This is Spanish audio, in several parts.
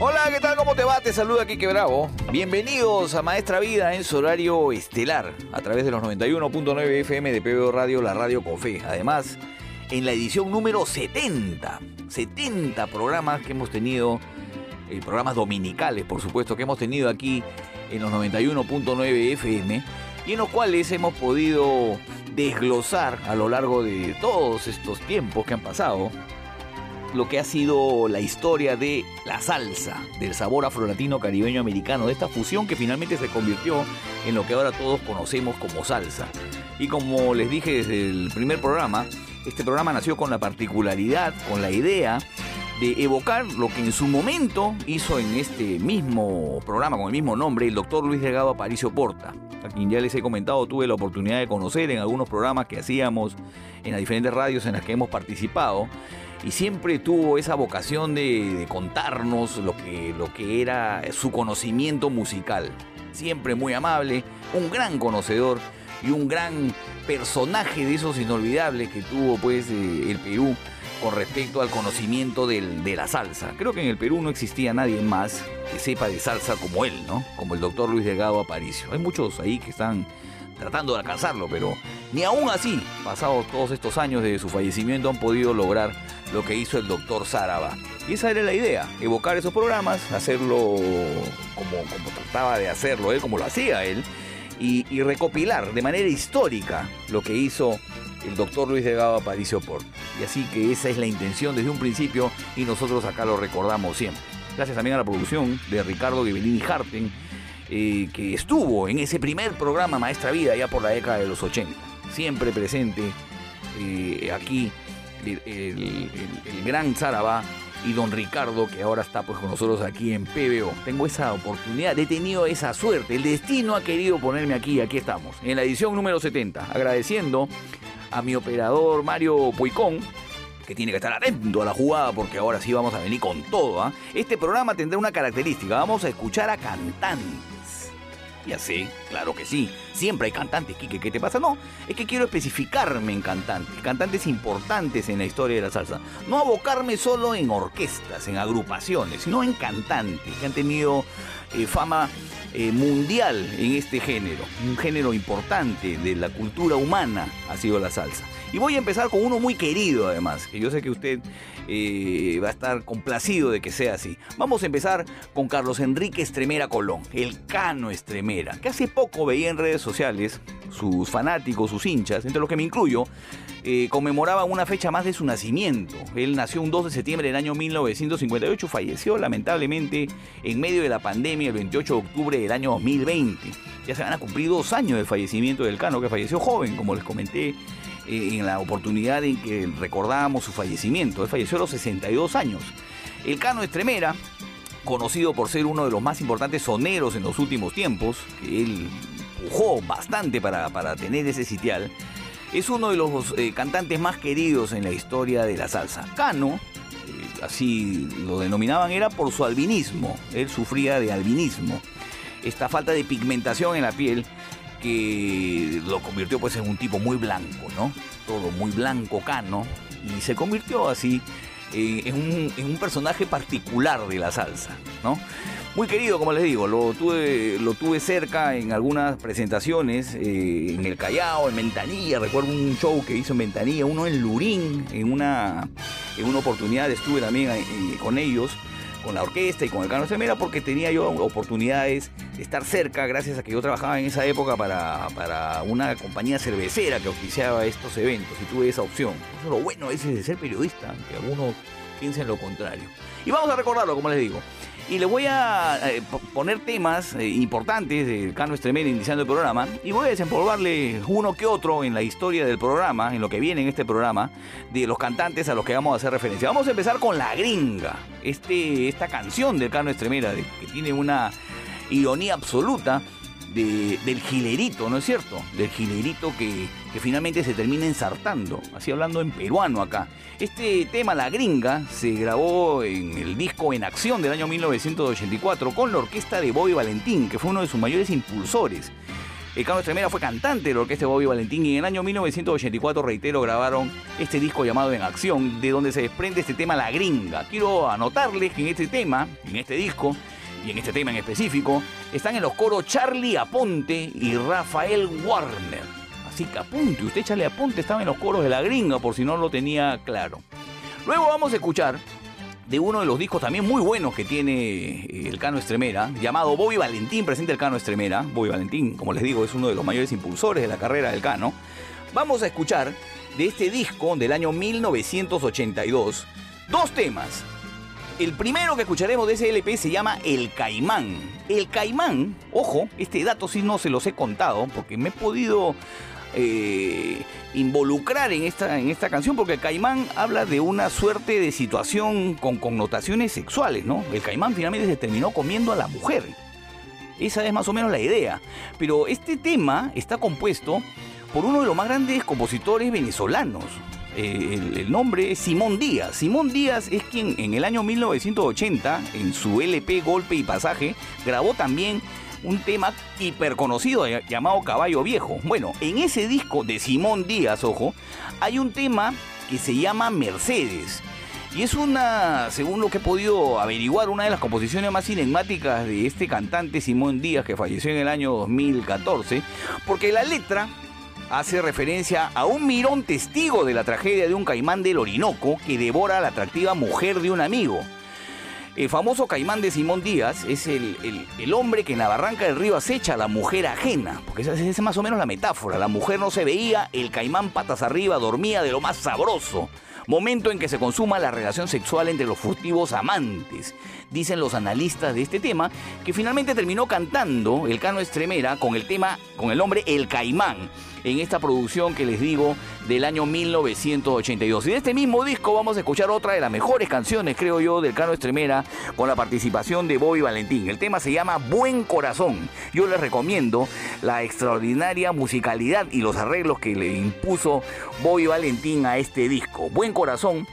Hola, ¿qué tal? ¿Cómo te va? Te saluda Kike Bravo. Bienvenidos a Maestra Vida en su horario estelar a través de los 91.9 FM de PBO Radio, la radio con fe. Además, en la edición número 70, 70 programas que hemos tenido, eh, programas dominicales, por supuesto, que hemos tenido aquí en los 91.9 FM y en los cuales hemos podido desglosar a lo largo de todos estos tiempos que han pasado lo que ha sido la historia de la salsa, del sabor afrolatino caribeño americano, de esta fusión que finalmente se convirtió en lo que ahora todos conocemos como salsa. Y como les dije desde el primer programa, este programa nació con la particularidad, con la idea de evocar lo que en su momento hizo en este mismo programa, con el mismo nombre, el doctor Luis Delgado Aparicio Porta, a quien ya les he comentado, tuve la oportunidad de conocer en algunos programas que hacíamos en las diferentes radios en las que hemos participado y siempre tuvo esa vocación de, contarnos lo que, lo que era su conocimiento musical. Siempre muy amable, un gran conocedor y un gran personaje de esos inolvidables que tuvo pues eh, el Perú con respecto al conocimiento de la salsa. Creo que en el Perú no existía nadie más que sepa de salsa como él, ¿no? Como el doctor Luis Delgado Aparicio. Hay muchos ahí que están tratando de alcanzarlo, pero ni aún así, pasados todos estos años de su fallecimiento, han podido lograr lo que hizo el doctor Záraba. Y esa era la idea, evocar esos programas, hacerlo como, como trataba de hacerlo él, como lo hacía él, y, recopilar de manera histórica lo que hizo el doctor Luis Delgado Aparicio Port. Y así que esa es la intención desde un principio y nosotros acá lo recordamos siempre. Gracias también a la producción de Ricardo Ghibellini Harten, eh, que estuvo en ese primer programa Maestra Vida ya por la década de los 80. Siempre presente eh, aquí el, gran Zarabá y don Ricardo que ahora está pues con nosotros aquí en PBO. Tengo esa oportunidad, he tenido esa suerte, el destino ha querido ponerme aquí aquí estamos, en la edición número 70, agradeciendo a mi operador Mario Puicón, que tiene que estar atento a la jugada porque ahora sí vamos a venir con todo. ¿eh? Este programa tendrá una característica, vamos a escuchar a cantantes. Ya sé, claro que sí. Siempre hay cantantes, ¿qué te pasa? No, es que quiero especificarme en cantantes, cantantes importantes en la historia de la salsa. No abocarme solo en orquestas, en agrupaciones, sino en cantantes que han tenido eh, fama eh, mundial en este género. Un género importante de la cultura humana ha sido la salsa. Y voy a empezar con uno muy querido además, que yo sé que usted eh, va a estar complacido de que sea así. Vamos a empezar con Carlos Enrique Estremera Colón, el Cano Estremera, que hace poco veía en redes sociales sus fanáticos, sus hinchas, entre los que me incluyo, eh, conmemoraban una fecha más de su nacimiento. Él nació un 2 de septiembre del año 1958, falleció lamentablemente en medio de la pandemia el 28 de octubre del año 2020. Ya se van a cumplir dos años del fallecimiento del Cano, que falleció joven, como les comenté en la oportunidad en que recordábamos su fallecimiento. Él falleció a los 62 años. El Cano Estremera, conocido por ser uno de los más importantes soneros en los últimos tiempos, que él pujó bastante para, para tener ese sitial, es uno de los eh, cantantes más queridos en la historia de la salsa. Cano, eh, así lo denominaban, era por su albinismo. Él sufría de albinismo. Esta falta de pigmentación en la piel que lo convirtió pues en un tipo muy blanco, ¿no? Todo muy blanco, cano, y se convirtió así en, un, en, un, personaje particular de la salsa, ¿no? Muy querido, como les digo, lo tuve, lo tuve cerca en algunas presentaciones, eh, en el Callao, en Ventanilla, recuerdo un show que hizo en Ventanilla, uno en Lurín, en una, en una oportunidad estuve también eh, con ellos con la orquesta y con el Cano Semera porque tenía yo oportunidades de estar cerca gracias a que yo trabajaba en esa época para, para una compañía cervecera que oficiaba estos eventos y tuve esa opción. Eso es lo bueno veces de ser periodista, aunque algunos piensen lo contrario. Y vamos a recordarlo, como les digo. Y les voy a eh, poner temas eh, importantes del Cano Estremera iniciando el programa. Y voy a desempolvarle uno que otro en la historia del programa, en lo que viene en este programa, de los cantantes a los que vamos a hacer referencia. Vamos a empezar con La Gringa. Este, esta canción del Cano Estremera, que tiene una ironía absoluta del gilerito, ¿no es cierto? Del gilerito que, finalmente se termina ensartando, así hablando en peruano acá. Este tema, La Gringa, se grabó en el disco En Acción del año 1984 con la orquesta de Bobby Valentín, que fue uno de sus mayores impulsores. El Carlos Estremera fue cantante de la orquesta de Bobby Valentín y en el año 1984, reitero, grabaron este disco llamado En Acción, de donde se desprende este tema La Gringa. Quiero anotarles que en este tema, en este disco, y en este tema en específico, están en los coros Charlie Aponte y Rafael Warner. Así que apunte, usted Charlie Aponte estaba en los coros de la gringa por si no lo tenía claro. Luego vamos a escuchar de uno de los discos también muy buenos que tiene eh, el Cano Estremera, llamado Bobby Valentín, presente el Cano Estremera. Bobby Valentín, como les digo, es uno de los mayores impulsores de la carrera del Cano. Vamos a escuchar de este disco del año 1982 dos temas el primero que escucharemos de ese LP se llama El Caimán. El Caimán, ojo, este dato sí no se los he contado porque me he podido eh, involucrar en esta, en esta canción porque el caimán habla de una suerte de situación con connotaciones sexuales, ¿no? El caimán finalmente se terminó comiendo a la mujer. Esa es más o menos la idea. Pero este tema está compuesto por uno de los más grandes compositores venezolanos, eh, el, nombre es Simón Díaz. Simón Díaz es quien en el año 1980, en su LP Golpe y Pasaje, grabó también un tema hiperconocido llamado Caballo Viejo. Bueno, en ese disco de Simón Díaz, ojo, hay un tema que se llama Mercedes. Y es una, según lo que he podido averiguar, una de las composiciones más cinemáticas de este cantante Simón Díaz que falleció en el año 2014, porque la letra hace referencia a un mirón testigo de la tragedia de un caimán del Orinoco que devora a la atractiva mujer de un amigo. El famoso caimán de Simón Díaz es el, hombre que en la barranca del río acecha a la mujer ajena, porque esa es más o menos la metáfora. La mujer no se veía, el caimán patas arriba dormía de lo más sabroso momento en que se consuma la relación sexual entre los furtivos amantes. Dicen los analistas de este tema que finalmente terminó cantando el Cano Estremera con el tema, con el nombre El Caimán, en esta producción que les digo del año 1982. Y de este mismo disco vamos a escuchar otra de las mejores canciones, creo yo, del Cano Estremera, con la participación de Bobby Valentín. El tema se llama Buen Corazón. Yo les recomiendo la extraordinaria musicalidad y los arreglos que le impuso Bobby Valentín a este disco. Buen Corazón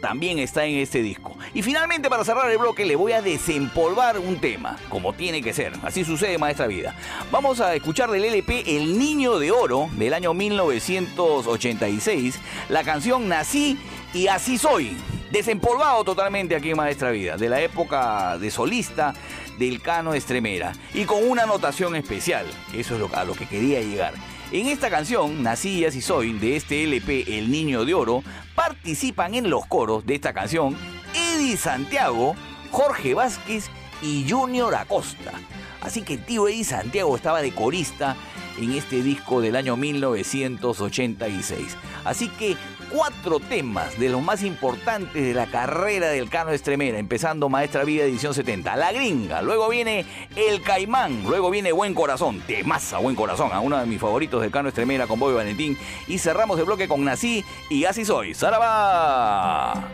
también está en este disco. Y finalmente para cerrar el bloque le voy a desempolvar un tema, como tiene que ser. Así sucede Maestra Vida. Vamos a escuchar del LP El Niño de Oro del año 1986, la canción Nací y Así Soy. Desempolvado totalmente aquí Maestra Vida, de la época de solista del Cano Estremera. Y con una anotación especial, eso es lo, a lo que quería llegar. En esta canción, Nací y Soy, de este LP El Niño de Oro, participan en los coros de esta canción Eddie Santiago, Jorge Vázquez y Junior Acosta. Así que tío Eddie Santiago estaba de corista en este disco del año 1986. Así que cuatro temas de los más importantes de la carrera del Cano Estremera, empezando Maestra Vida edición 70, La Gringa, luego viene El Caimán, luego viene Buen Corazón, Temaza Buen Corazón, a uno de mis favoritos del Cano Estremera con Bobby Valentín, y cerramos el bloque con Nací y Así Soy, ¡Saraba!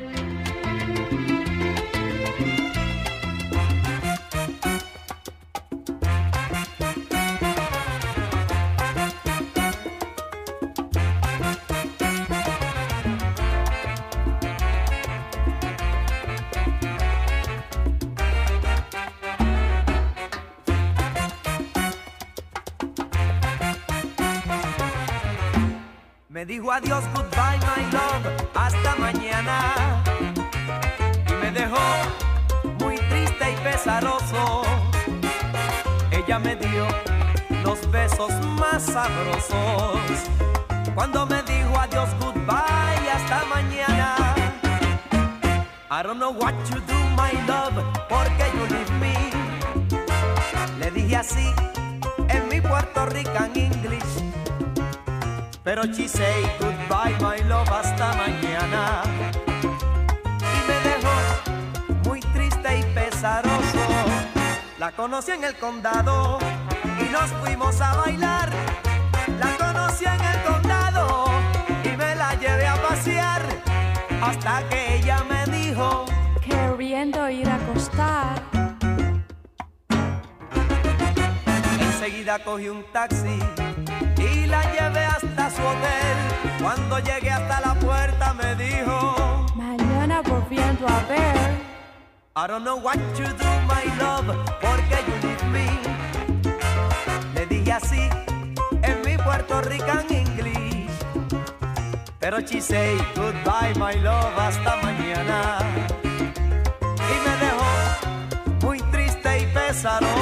Me dijo adiós, goodbye, my love, hasta mañana. dejó muy triste y pesaroso. Ella me dio los besos más sabrosos cuando me dijo adiós, goodbye, hasta mañana. I don't know what you do, my love, porque you leave me. Le dije así en mi Puerto Rican English. Pero she say goodbye, my love, hasta mañana. Y me dejó muy triste y pesaroso. La conocí en el condado y nos fuimos a bailar. La conocí en el condado y me la llevé a pasear hasta que ella me dijo queriendo ir a acostar. Enseguida cogí un taxi y la llevé hasta su hotel. Cuando llegué hasta la puerta me dijo, mañana volviendo a ver. I don't know what you do, my love, porque you leave me. Le dije así en mi Puerto Rican English. Pero she say goodbye, my love, hasta mañana. Y me dejó muy triste y pesaroso.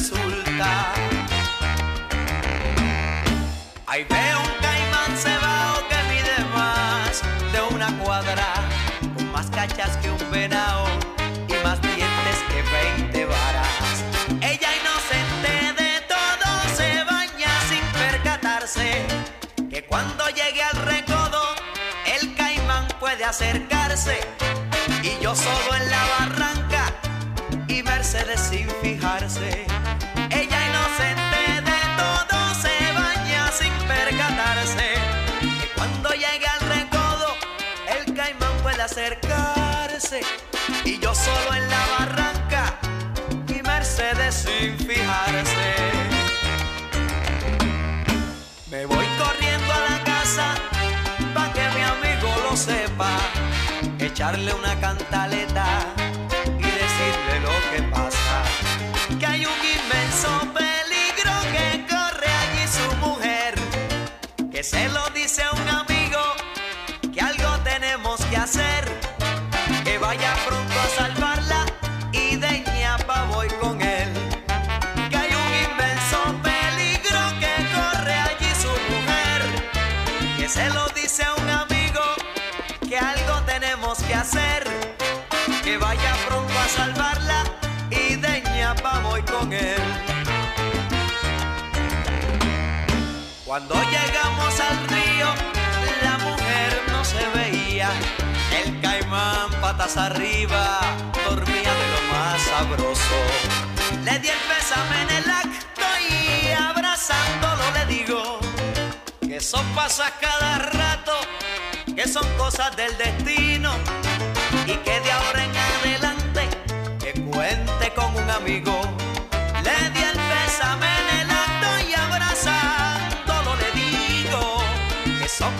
Resulta. Ahí veo un caimán cebao que mide más de una cuadra, con más cachas que un venao y más dientes que 20 varas. Ella inocente de todo se baña sin percatarse que cuando llegue al recodo el caimán puede acercarse y yo solo en la barranca y Mercedes sin fijarse. Sin fijarse. Me voy corriendo a la casa pa' que mi amigo lo sepa, echarle una cantaleta Cuando llegamos al río, la mujer no se veía. El caimán patas arriba dormía de lo más sabroso. Le di el pésame en el acto y abrazándolo le digo que eso pasa cada rato, que son cosas del destino y que de ahora en adelante que cuente con un amigo.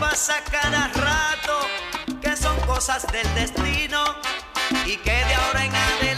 Pasa cada rato, que son cosas del destino y que de ahora en adelante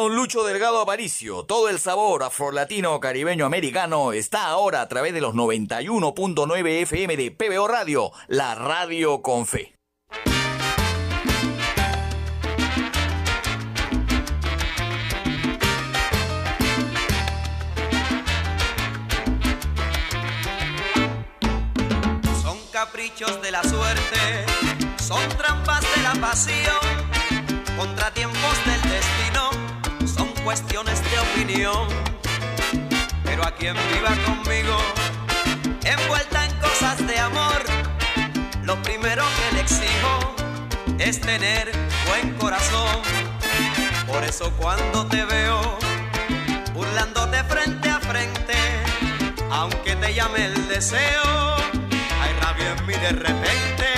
don Lucho Delgado Aparicio, todo el sabor afrolatino caribeño americano está ahora a través de los 91.9 FM de PBO Radio, la radio con fe. Son caprichos de la suerte, son trampas de la pasión, contratiempos del destino, cuestiones de opinión. Pero a quien viva conmigo, envuelta en cosas de amor. Lo primero que le exijo es tener buen corazón. Por eso cuando te veo burlándote frente a frente, aunque te llame el deseo, hay rabia en mí de repente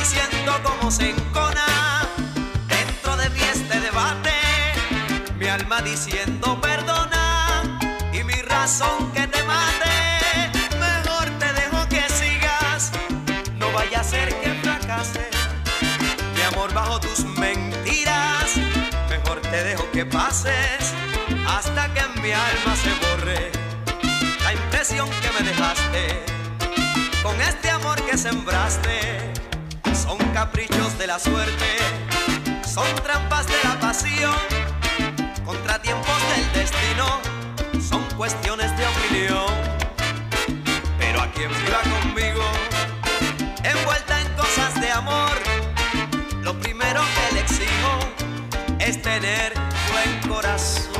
y siento como se encona diciendo perdona y mi razón que te mate, mejor te dejo que sigas, no vaya a ser que fracase, mi amor bajo tus mentiras, mejor te dejo que pases hasta que en mi alma se borre. La impresión que me dejaste con este amor que sembraste. Son caprichos de la suerte, son trampas de la pasión, son cuestiones de opinión. Pero a quien viva conmigo, envuelta en cosas de amor, lo primero que le exijo es tener buen corazón.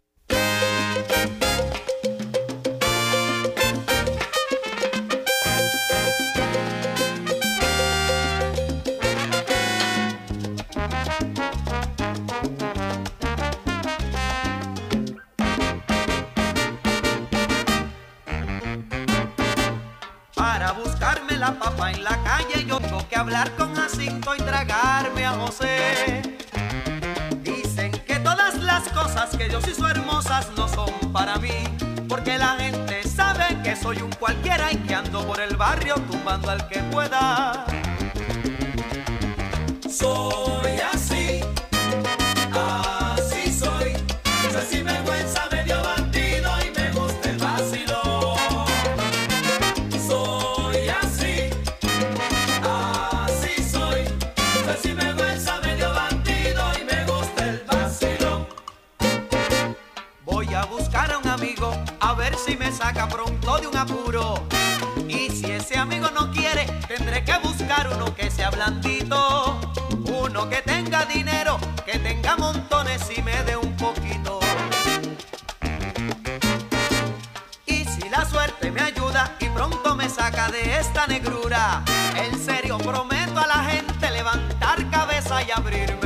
La gente sabe que soy un cualquiera y que ando por el barrio tumbando al que pueda. Soy así, Y si ese amigo no quiere, tendré que buscar uno que sea blandito. Uno que tenga dinero, que tenga montones y me dé un poquito. Y si la suerte me ayuda y pronto me saca de esta negrura, en serio prometo a la gente levantar cabeza y abrirme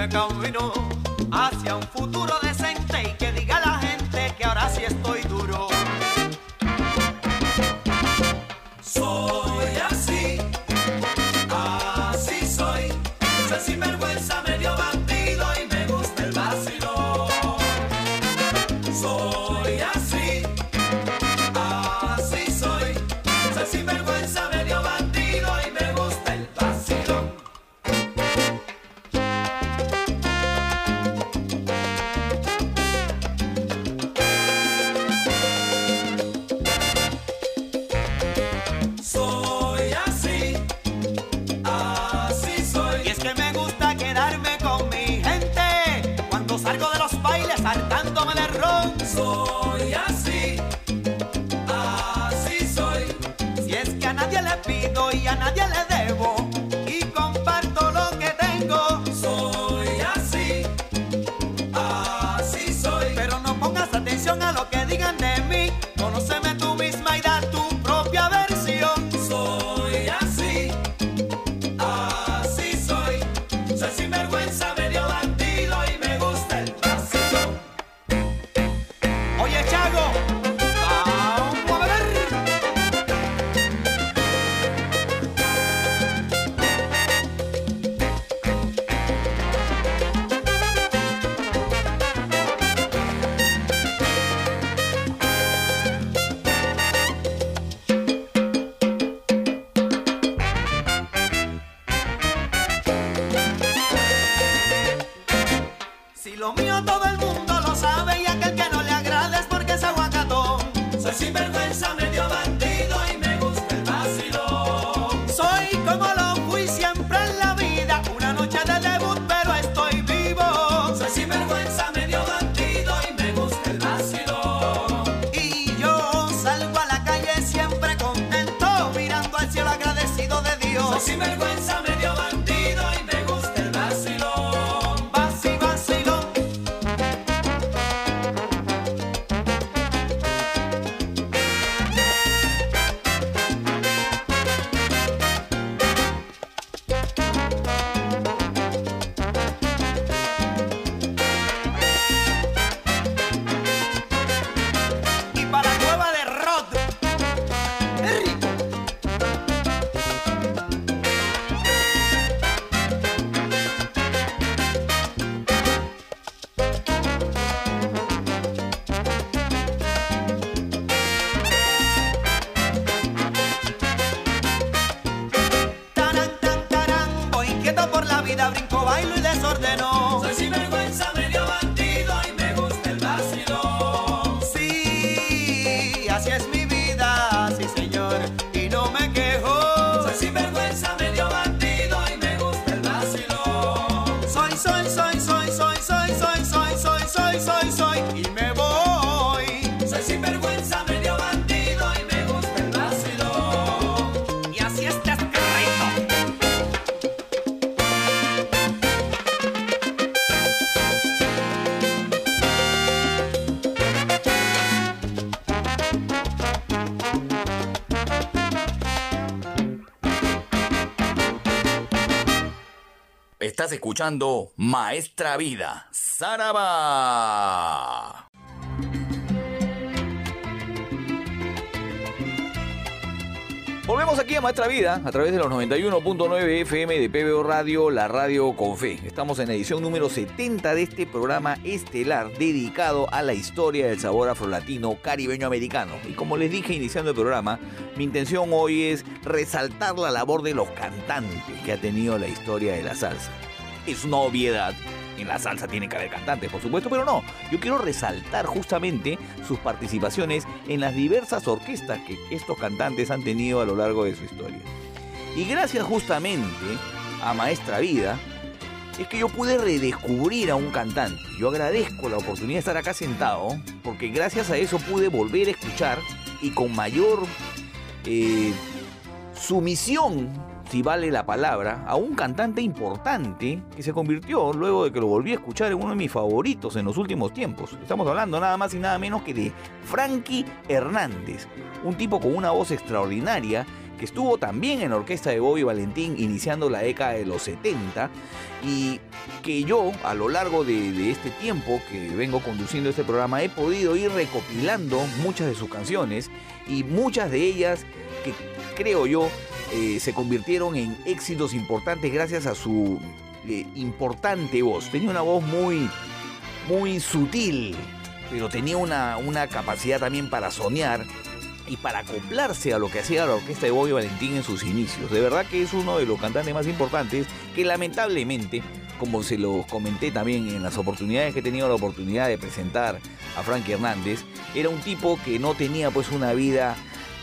Estás escuchando Maestra Vida, Saraba. Volvemos aquí a Maestra Vida a través de los 91.9 FM de PBO Radio, la radio con fe. Estamos en edición número 70 de este programa estelar dedicado a la historia del sabor afrolatino caribeño americano. Y como les dije iniciando el programa, mi intención hoy es resaltar la labor de los cantantes que ha tenido la historia de la salsa. Es una obviedad. En la salsa tiene que haber cantantes, por supuesto, pero no. Yo quiero resaltar justamente sus participaciones en las diversas orquestas que estos cantantes han tenido a lo largo de su historia. Y gracias justamente a Maestra Vida, es que yo pude redescubrir a un cantante. Yo agradezco la oportunidad de estar acá sentado, porque gracias a eso pude volver a escuchar y con mayor eh, sumisión, si vale la palabra, a un cantante importante que se convirtió, luego de que lo volví a escuchar, en uno de mis favoritos en los últimos tiempos. Estamos hablando nada más y nada menos que de Frankie Hernández, un tipo con una voz extraordinaria que estuvo también en la orquesta de Bobby Valentín iniciando la década de los 70 y que yo a lo largo de, de, este tiempo que vengo conduciendo este programa he podido ir recopilando muchas de sus canciones y muchas de ellas que creo yo eh, se convirtieron en éxitos importantes gracias a su eh, importante voz. Tenía una voz muy, muy sutil, pero tenía una, una capacidad también para soñar y para acoplarse a lo que hacía la orquesta de Bobby Valentín en sus inicios. De verdad que es uno de los cantantes más importantes que lamentablemente, como se los comenté también en las oportunidades que he tenido la oportunidad de presentar a Frankie Hernández, era un tipo que no tenía pues una vida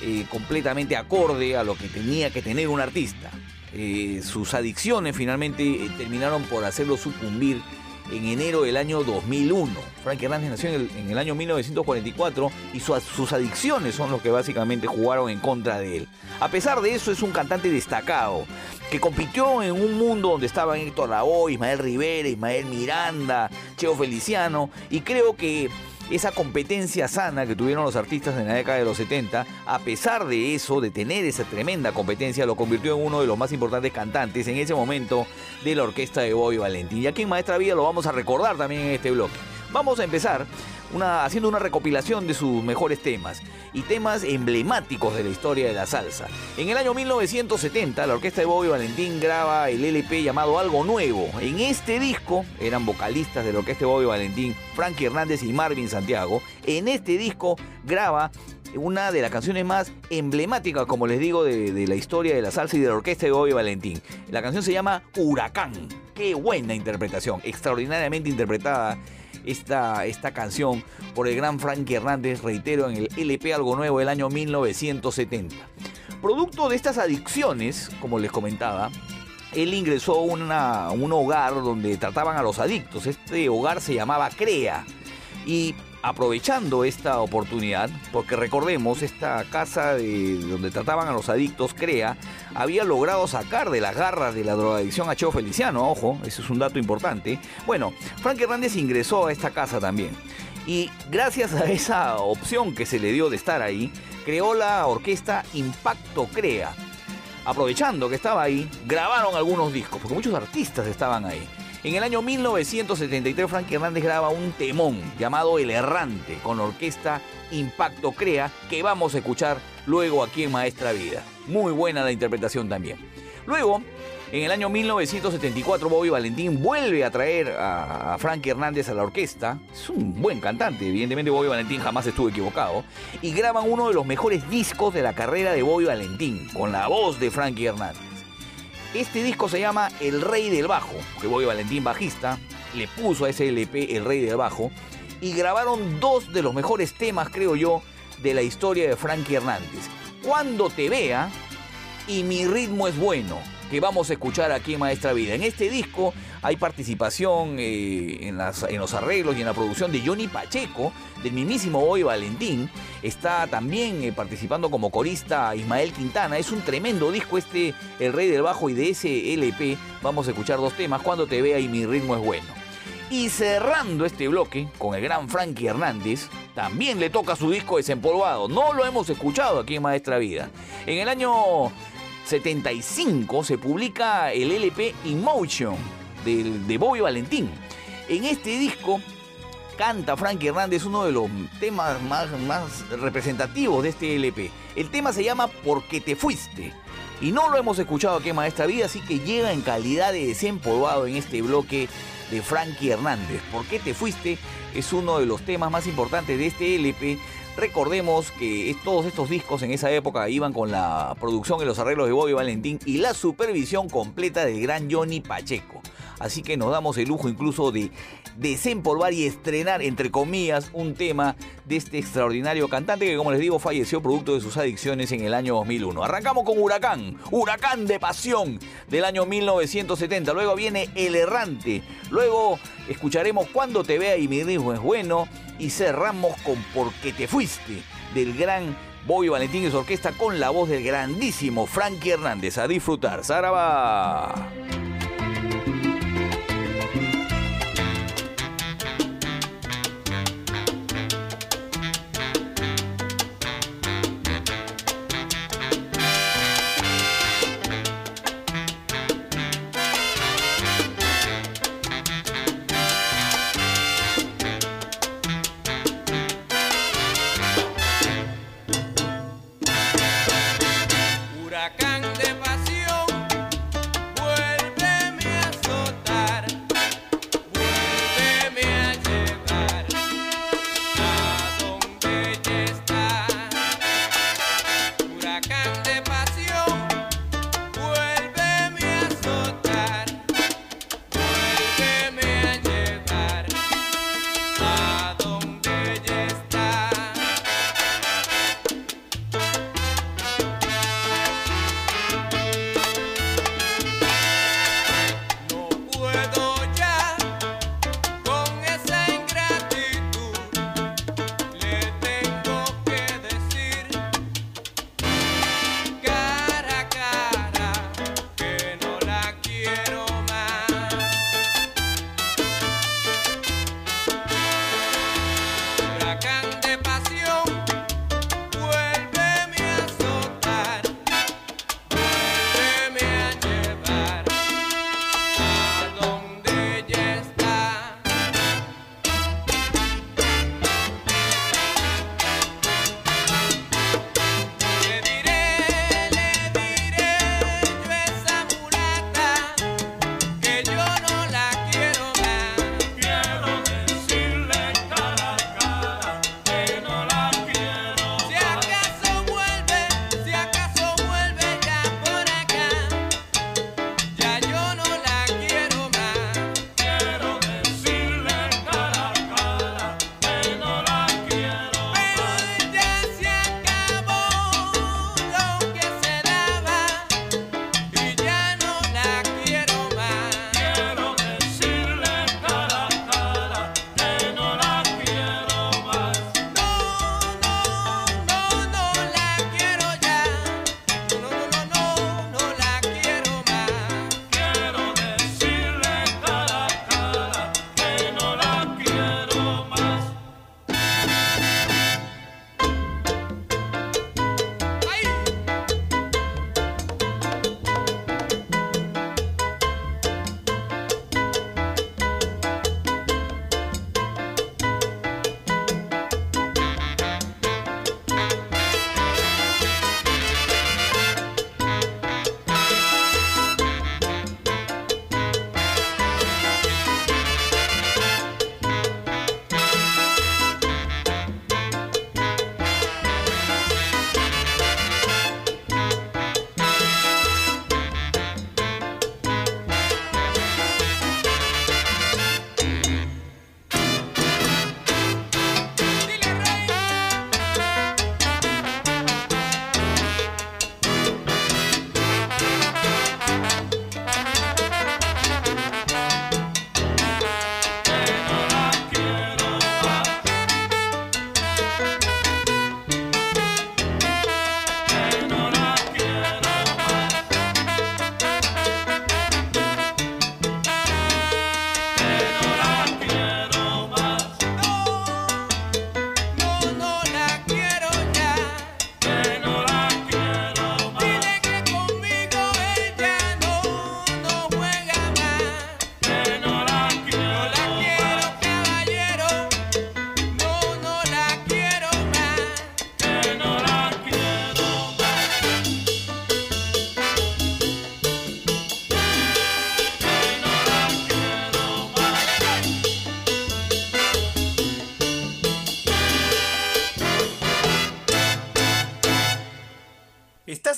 eh, completamente acorde a lo que tenía que tener un artista. Eh, sus adicciones finalmente eh, terminaron por hacerlo sucumbir en enero del año 2001. Frankie Hernández nació en el, año 1944 y su, sus adicciones son los que básicamente jugaron en contra de él. A pesar de eso es un cantante destacado que compitió en un mundo donde estaban Héctor Lavoe, Ismael Rivera, Ismael Miranda, Cheo Feliciano y creo que esa competencia sana que tuvieron los artistas en la década de los 70, a pesar de eso, de tener esa tremenda competencia, lo convirtió en uno de los más importantes cantantes en ese momento de la orquesta de Bobby Valentín. Y aquí en Maestra Vida lo vamos a recordar también en este bloque. Vamos a empezar haciendo una recopilación de sus mejores temas y temas emblemáticos de la historia de la salsa. En el año 1970, la orquesta de Bobby Valentín graba el LP llamado Algo Nuevo. En este disco eran vocalistas de la orquesta de Bobby Valentín, Frankie Hernández y Marvin Santiago. En este disco graba una de las canciones más emblemáticas, como les digo, de, la historia de la salsa y de la orquesta de Bobby Valentín. La canción se llama Huracán. Qué buena interpretación, extraordinariamente interpretada esta, esta canción por el gran Frankie Hernández, reitero, en el LP Algo Nuevo del año 1970. Producto de estas adicciones, como les comentaba, él ingresó a un hogar donde trataban a los adictos. Este hogar se llamaba CREA. Y aprovechando esta oportunidad, porque recordemos, esta casa de donde trataban a los adictos, CREA, había logrado sacar de las garras de la drogadicción a Cheo Feliciano, ojo, ese es un dato importante. Bueno, Frank Hernández ingresó a esta casa también. Y gracias a esa opción que se le dio de estar ahí, creó la orquesta Impacto Crea. Aprovechando que estaba ahí, grabaron algunos discos, porque muchos artistas estaban ahí. En el año 1973, Frankie Hernández graba un temón llamado El Errante con orquesta Impacto Crea, que vamos a escuchar luego aquí en Maestra Vida. Muy buena la interpretación también. Luego, en el año 1974, Bobby Valentín vuelve a traer a, a Frankie Hernández a la orquesta. Es un buen cantante, evidentemente Bobby Valentín jamás estuvo equivocado. Y graban uno de los mejores discos de la carrera de Bobby Valentín, con la voz de Frankie Hernández. Este disco se llama El Rey del Bajo, que Bobby Valentín, bajista, le puso a ese LP El Rey del Bajo, y grabaron dos de los mejores temas, creo yo, de la historia de Frankie Hernández. Cuando te vea y mi ritmo es bueno, que vamos a escuchar aquí en Maestra Vida. En este disco hay participación eh, en, los arreglos y en la producción de Johnny Pacheco, del mismísimo Bobby Valentín. Está también eh, participando como corista Ismael Quintana. Es un tremendo disco este, El Rey del Bajo, y de ese LP vamos a escuchar dos temas, Cuando te vea y mi ritmo es bueno. Y cerrando este bloque con el gran Frankie Hernández, también le toca su disco desempolvado. No lo hemos escuchado aquí en Maestra Vida. En el año 75 se publica el LP Emotion de, Bobby Valentín. En este disco canta Frankie Hernández uno de los temas más, más representativos de este LP. El tema se llama Porque te fuiste. Y no lo hemos escuchado aquí en Maestra Vida, así que llega en calidad de desempolvado en este bloque de Frankie Hernández. ¿Por qué te fuiste? Es uno de los temas más importantes de este LP. Recordemos que todos estos discos en esa época iban con la producción y los arreglos de Bobby Valentín y la supervisión completa del gran Johnny Pacheco. Así que nos damos el lujo incluso de desempolvar y estrenar, entre comillas, un tema de este extraordinario cantante que, como les digo, falleció producto de sus adicciones en el año 2001. Arrancamos con Huracán, Huracán de Pasión del año 1970. Luego viene El Errante. Luego escucharemos Cuando te vea y mi ritmo es bueno. Y cerramos con Porque te fuiste del gran Bobby Valentín y su orquesta con la voz del grandísimo Frankie Hernández. A disfrutar. Saraba.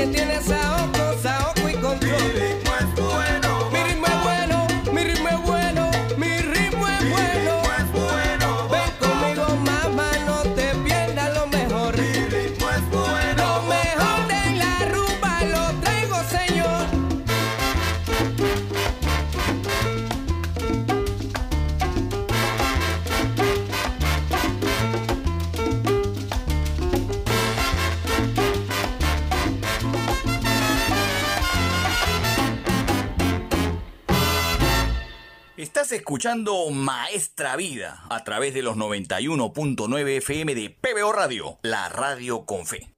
Porque tiene saoco, saoco escuchando Maestra Vida a través de los 91.9 FM de PBO Radio, la radio con fe.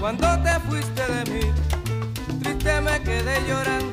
Cuando te fuiste de mí, triste me quedé llorando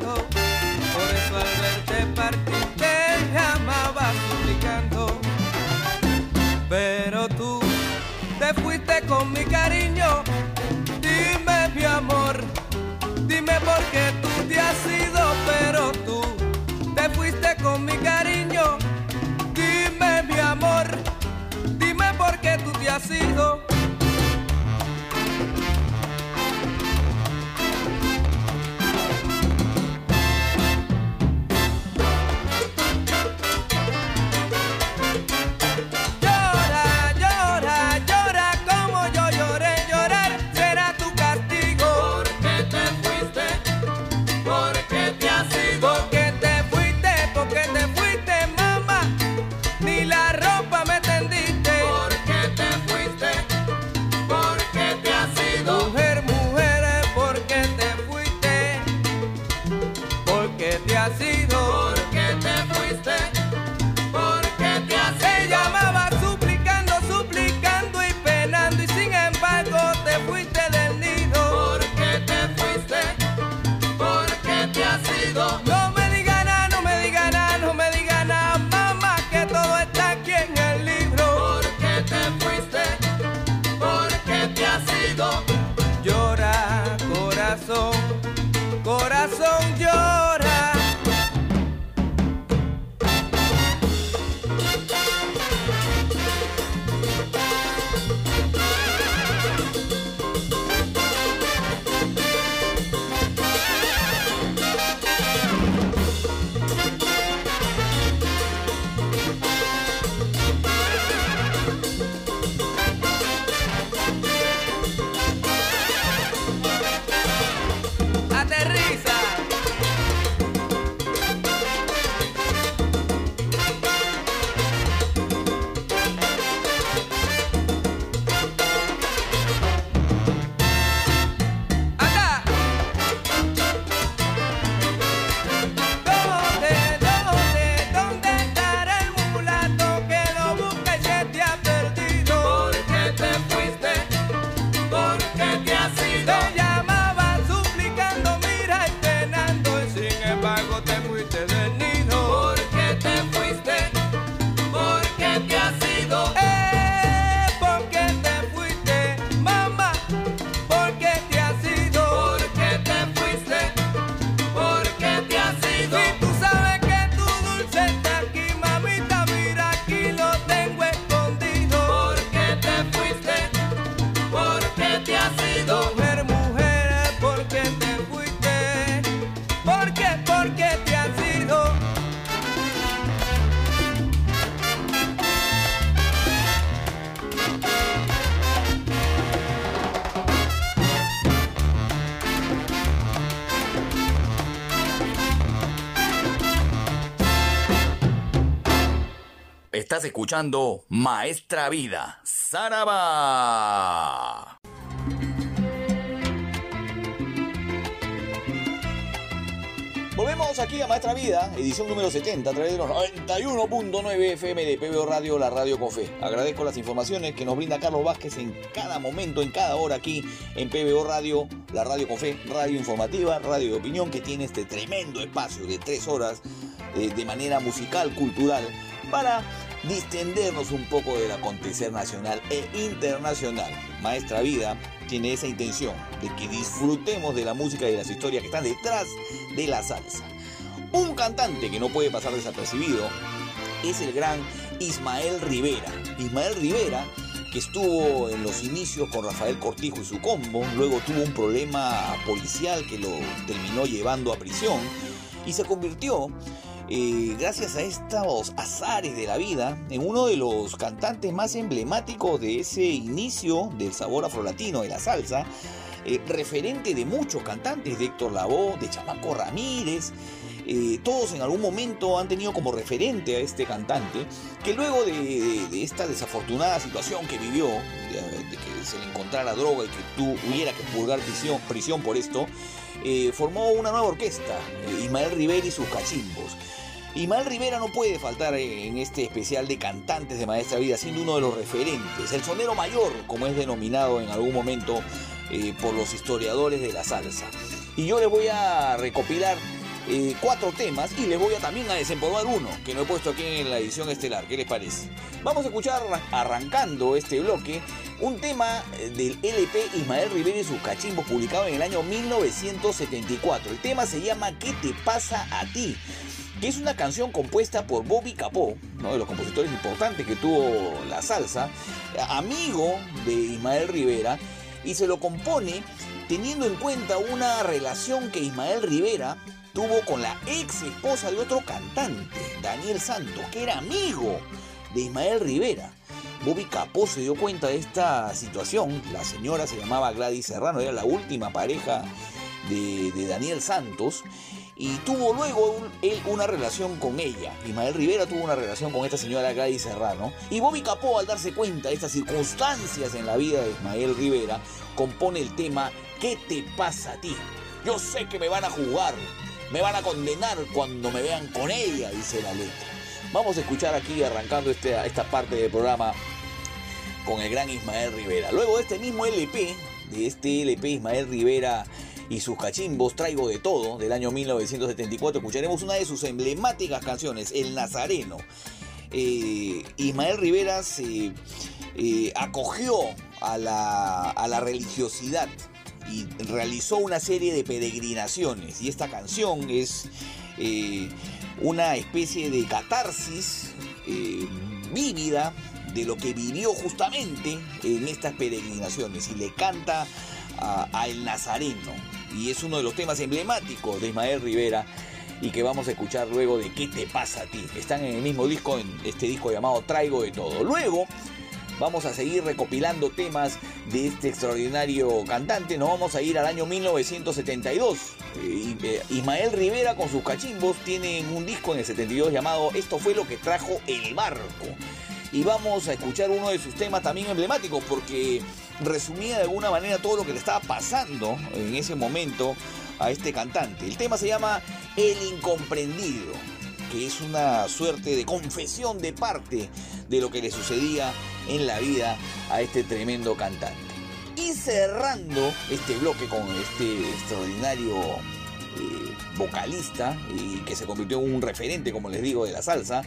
Escuchando Maestra Vida, Saraba. Volvemos aquí a Maestra Vida, edición número 70, a través de los 91.9 FM de PBO Radio, la Radio Cofé. Agradezco las informaciones que nos brinda Carlos Vázquez en cada momento, en cada hora aquí en PBO Radio, la Radio Cofé, radio informativa, radio de opinión, que tiene este tremendo espacio de tres horas eh, de manera musical, cultural, para distendernos un poco del acontecer nacional e internacional. Maestra Vida tiene esa intención de que disfrutemos de la música y de las historias que están detrás de la salsa. Un cantante que no puede pasar desapercibido es el gran Ismael Rivera. Ismael Rivera, que estuvo en los inicios con Rafael Cortijo y su combo, luego tuvo un problema policial que lo terminó llevando a prisión y se convirtió eh, gracias a estos azares de la vida, en uno de los cantantes más emblemáticos de ese inicio del sabor afrolatino de la salsa, eh, referente de muchos cantantes, de Héctor Lavoe, de Chamaco Ramírez, eh, todos en algún momento han tenido como referente a este cantante, que luego de, esta desafortunada situación que vivió, de, que se le encontrara droga y que tú hubiera que purgar prisión, por esto, formó una nueva orquesta, Ismael Rivera y sus cachimbos. Ismael Rivera no puede faltar en este especial de cantantes de Maestra Vida, siendo uno de los referentes, el sonero mayor, como es denominado en algún momento eh, por los historiadores de la salsa. Y yo les voy a recopilar eh, cuatro temas y les voy a también a desempolvar uno que no he puesto aquí en la edición estelar. ¿Qué les parece? Vamos a escuchar arrancando este bloque un tema eh, del LP Ismael Rivera y sus cachimbos publicado en el año 1974. El tema se llama ¿Qué te pasa a ti? Que es una canción compuesta por Bobby Capó, uno de los compositores importantes que tuvo la salsa, amigo de Ismael Rivera, y se lo compone teniendo en cuenta una relación que Ismael Rivera tuvo con la ex esposa de otro cantante, Daniel Santos, que era amigo de Ismael Rivera. Bobby Capó se dio cuenta de esta situación. La señora se llamaba Gladys Serrano, era la última pareja de, de Daniel Santos y tuvo luego él una relación con ella. Ismael Rivera tuvo una relación con esta señora Gladys Serrano. Y Bobby Capó, al darse cuenta de estas circunstancias en la vida de Ismael Rivera, compone el tema ¿Qué te pasa a ti? Yo sé que me van a juzgar, me van a condenar cuando me vean con ella, dice la letra. Vamos a escuchar aquí, arrancando este, esta parte del programa, con el gran Ismael Rivera. Luego de este mismo LP, de este LP Ismael Rivera y sus cachimbos Traigo de Todo del año 1974 escucharemos una de sus emblemáticas canciones, El Nazareno. Eh, Ismael Rivera se eh, acogió a la, a la religiosidad y realizó una serie de peregrinaciones. Y esta canción es eh, una especie de catarsis vívida de lo que vivió justamente en estas peregrinaciones. Y le canta a El Nazareno y es uno de los temas emblemáticos de Ismael Rivera y que vamos a escuchar luego de ¿Qué te pasa a ti? Están en el mismo disco, en este disco llamado Traigo de todo. Luego vamos a seguir recopilando temas de este extraordinario cantante. Nos vamos a ir al año 1972. Eh, eh, Ismael Rivera con sus cachimbos tienen un disco en el 72 llamado Esto fue lo que trajo el barco. Y vamos a escuchar uno de sus temas también emblemáticos porque resumía de alguna manera todo lo que le estaba pasando en ese momento a este cantante. El tema se llama El Incomprendido, que es una suerte de confesión de parte de lo que le sucedía en la vida a este tremendo cantante. Y cerrando este bloque con este extraordinario eh, vocalista y que se convirtió en un referente, como les digo, de la salsa,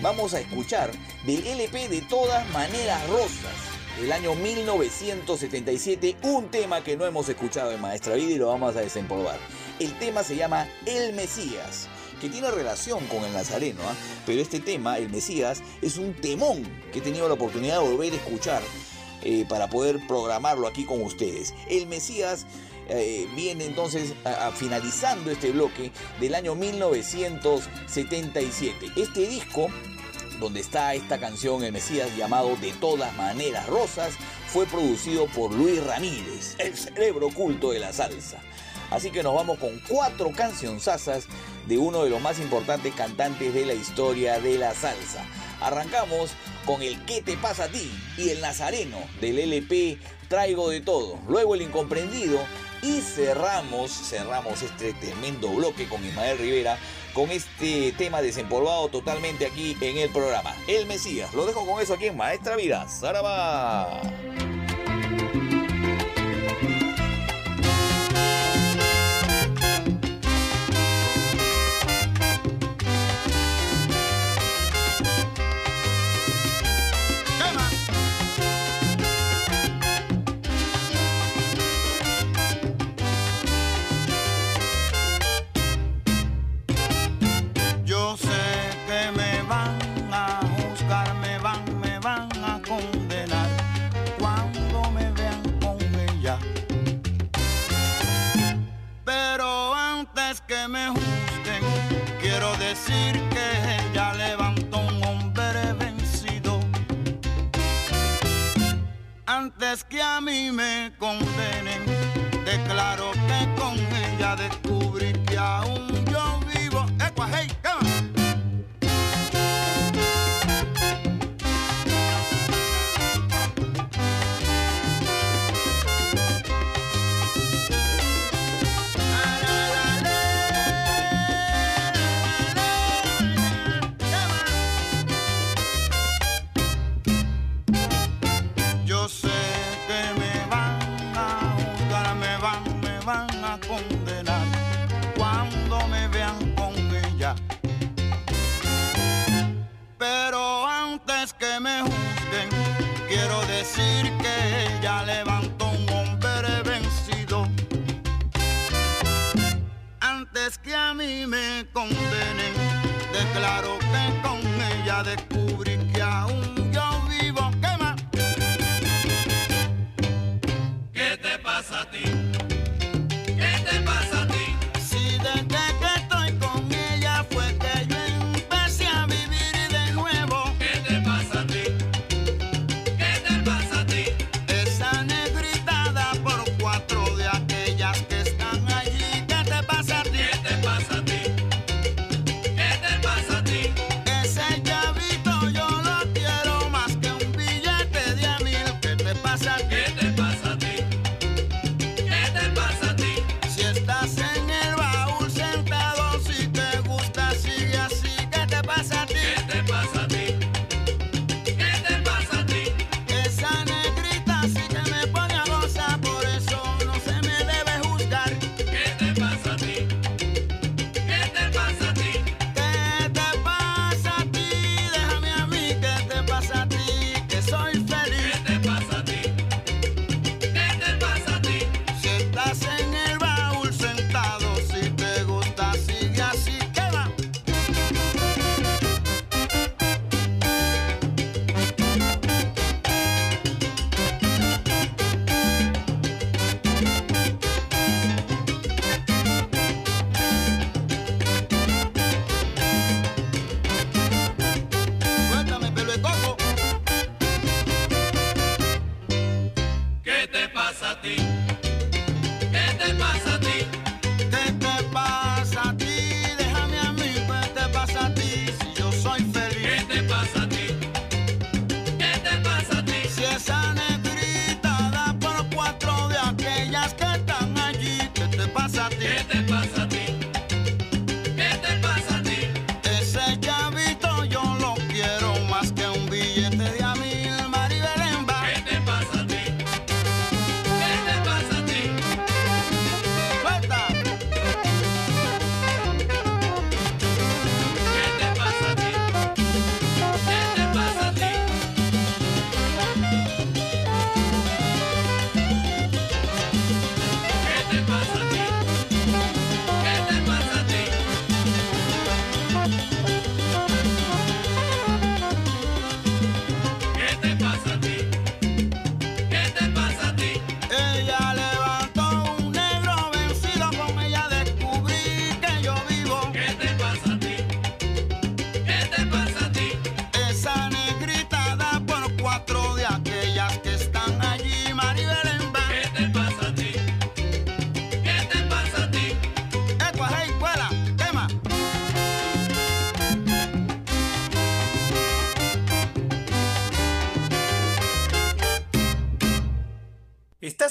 vamos a escuchar del LP de todas maneras rosas el año 1977, un tema que no hemos escuchado en Maestra Vida y lo vamos a desempolvar. El tema se llama El Mesías, que tiene relación con el Nazareno, ¿ah? pero este tema, El Mesías, es un temón que he tenido la oportunidad de volver a escuchar eh, para poder programarlo aquí con ustedes. El Mesías eh, viene entonces finalizando este bloque del año 1977. Este disco donde está esta canción El Mesías llamado De todas maneras rosas, fue producido por Luis Ramírez, el cerebro oculto de la salsa. Así que nos vamos con cuatro cancionzasas de uno de los más importantes cantantes de la historia de la salsa. Arrancamos con el ¿Qué te pasa a ti? y el Nazareno del LP Traigo de todo. Luego el Incomprendido y cerramos, cerramos este tremendo bloque con Ismael Rivera con este tema desempolvado totalmente aquí en el programa. El Mesías. Lo dejo con eso aquí en Maestra Vida. ¡Zaraba!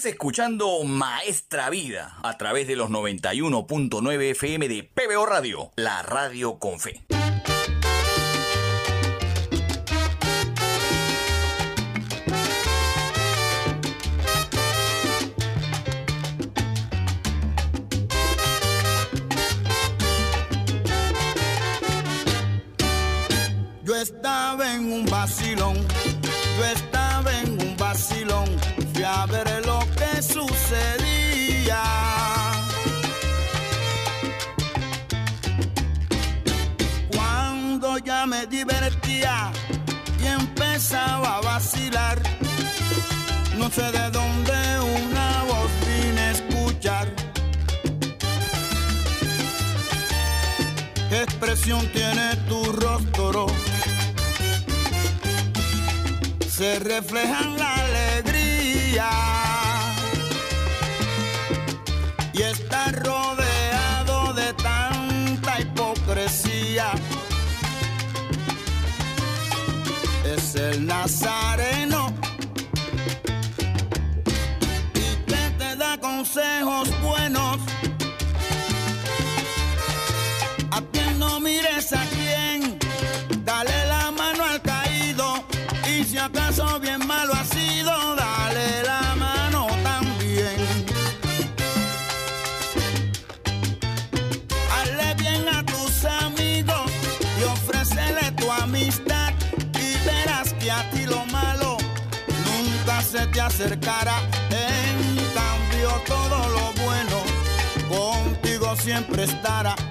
Escuchando Maestra Vida a través de los 91.9 FM de PBO Radio, la radio con fe. Yo estaba en un vacilón, yo estaba en un vacilón ya veré lo que sucedía. Cuando ya me divertía y empezaba a vacilar, no sé de dónde una voz vine a escuchar. ¿Qué expresión tiene tu rostro? Se reflejan las y está rodeado de tanta hipocresía. Es el Nazareno y que te da consejos siempre.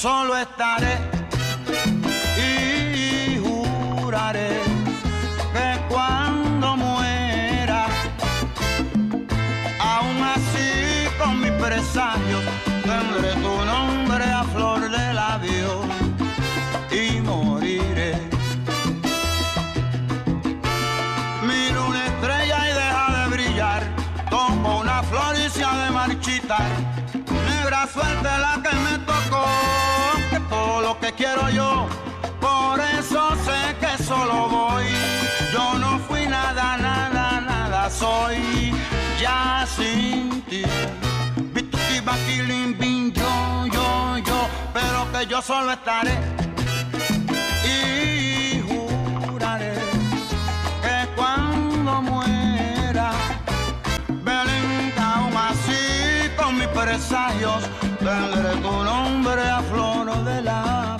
solo estaré lo que quiero yo, por eso sé que solo voy. Yo no fui nada, nada, nada, soy ya sin ti. Bituki, batilim, bin, yo, yo, yo, pero que yo solo estaré presagios, tendré tu nombre a flor de labio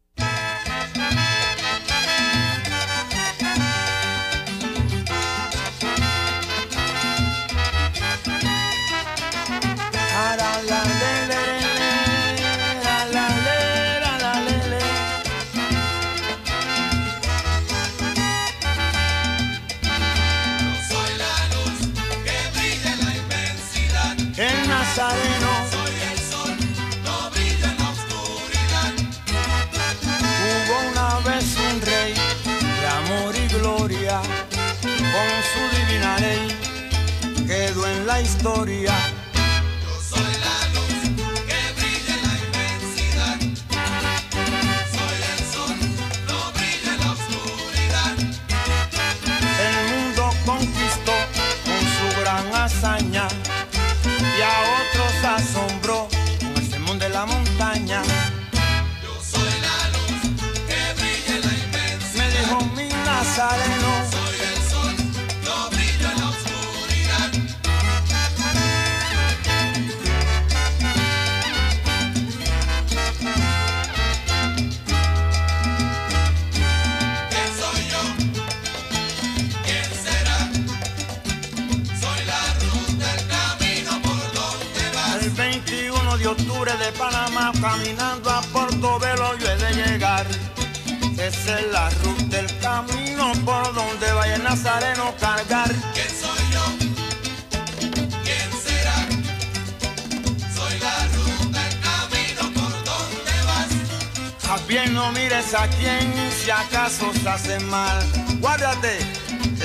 Historia. 21 de octubre de Panamá, caminando a Portobelo yo he de llegar. Esa es la ruta, el camino por donde vaya el nazareno cargar. ¿Quién soy yo? ¿Quién será? Soy la ruta, el camino por donde vas. A bien no mires a quien si acaso se hace mal. Guárdate,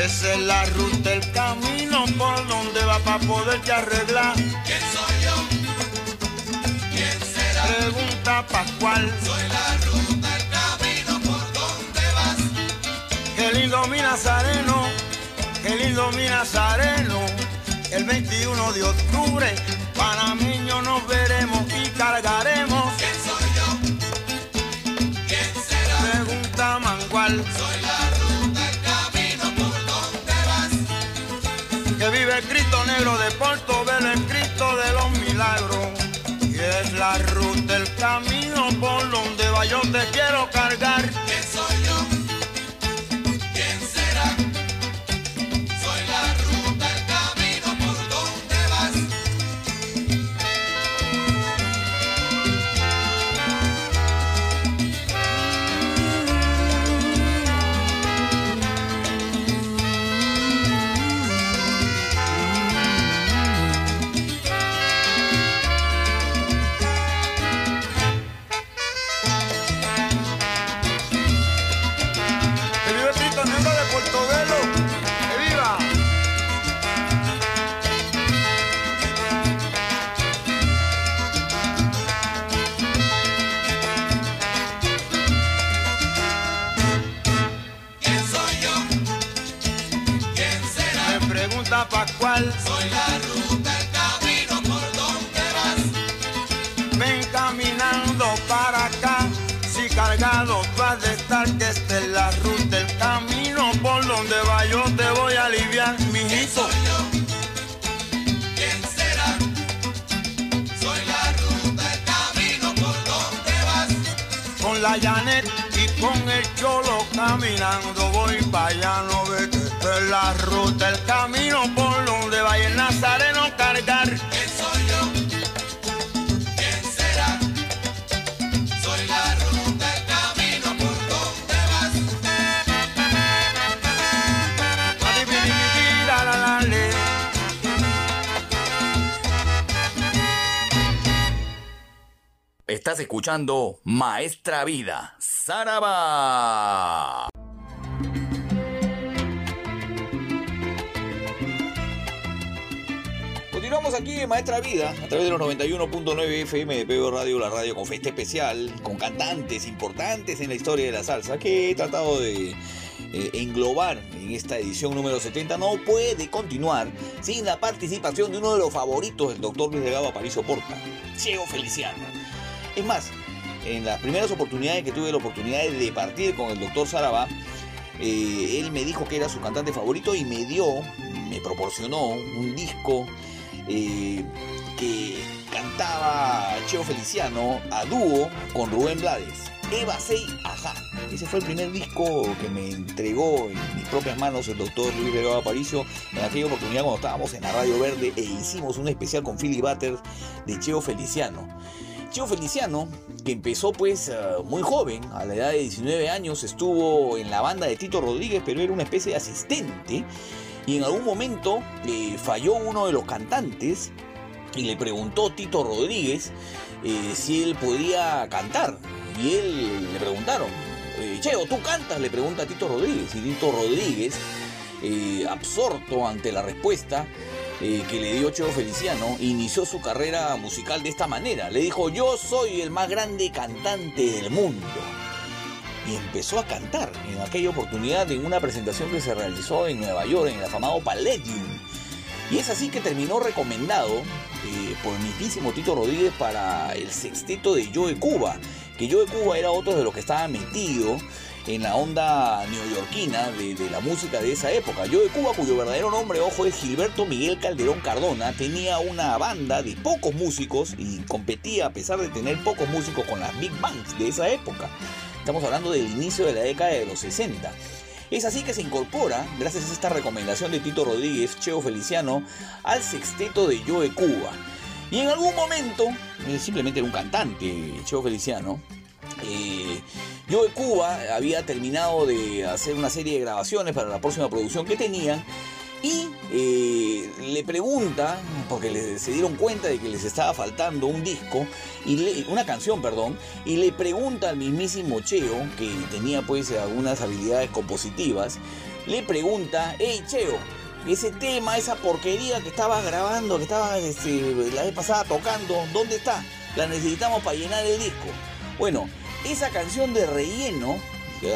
esa es la ruta, el camino por donde va para poderte arreglar. ¿Quién soy. Pregunta Pascual, Soy la ruta, el camino por donde vas. qué lindo mi nazareno, qué lindo mi nazareno. El 21 de octubre, panameño nos veremos y cargaremos. ¿Quién soy yo? ¿Quién será? Pregunta Mangual, Soy la ruta, el camino por donde vas. que vive el Cristo negro de Portobelo, el Cristo de los milagros. Y es la ruta, el camino por donde va, yo te quiero cargar. ¿Quién soy caminando voy para allá, no ve que esta es la ruta, el camino por donde va y el nazareno cargar. ¿Quién soy yo? ¿Quién será? Soy la ruta, el camino por donde vas. Adibidibididalale. Estás escuchando Maestra Vida, Saraba. Continuamos aquí en Maestra Vida a través de los 91.9 FM de PBO Radio, la radio con festa especial, con cantantes importantes en la historia de la salsa que he tratado de eh, englobar en esta edición número 70. No puede continuar sin la participación de uno de los favoritos del doctor Luis Delgado Aparicio Porta, Cheo Feliciano. Es más, en las primeras oportunidades que tuve la oportunidad de partir con el doctor Sarabá, eh, él me dijo que era su cantante favorito y me dio, me proporcionó un disco eh, que cantaba Cheo Feliciano a dúo con Rubén Blades. Eva Sei Ajá. Ese fue el primer disco que me entregó en mis propias manos el doctor Luis Delgado Aparicio en aquella oportunidad cuando estábamos en la Radio Verde e hicimos un especial con Philly Butters de Cheo Feliciano. Feliciano, que empezó pues eh, muy joven, a la edad de 19 años, estuvo en la banda de Tito Rodríguez, pero era una especie de asistente. Y en algún momento eh, falló uno de los cantantes y le preguntó Tito Rodríguez eh, si él podía cantar. Y él le preguntaron, eh, Cheo, ¿tú cantas? Le pregunta a Tito Rodríguez. Y Tito Rodríguez, eh, absorto ante la respuesta que le dio Cheo Feliciano, inició su carrera musical de esta manera. Le dijo, yo soy el más grande cantante del mundo. Y empezó a cantar en aquella oportunidad en una presentación que se realizó en Nueva York, en el afamado Palladium. Y es así que terminó recomendado eh, por el mismísimo Tito Rodríguez para el sexteto de Joe Cuba, que Joe Cuba era otro de los que estaba metido en la onda neoyorquina de, de la música de esa época. Joe Cuba, cuyo verdadero nombre, ojo, es Gilberto Miguel Calderón Cardona, tenía una banda de pocos músicos y competía, a pesar de tener pocos músicos, con las Big Bangs de esa época. Estamos hablando del inicio de la década de los 60. Es así que se incorpora, gracias a esta recomendación de Tito Rodríguez, Cheo Feliciano, al sexteto de Joe Cuba. Y en algún momento, eh, simplemente era un cantante, Cheo Feliciano, eh, Joe Cuba había terminado de hacer una serie de grabaciones para la próxima producción que tenían y eh, le pregunta, porque se dieron cuenta de que les estaba faltando un disco, y una canción, perdón, y le pregunta al mismísimo Cheo, que tenía pues algunas habilidades compositivas, le pregunta, hey Cheo, ese tema, esa porquería que estabas grabando, que estabas este, la vez pasada tocando, ¿dónde está? La necesitamos para llenar el disco. Bueno, esa canción de relleno,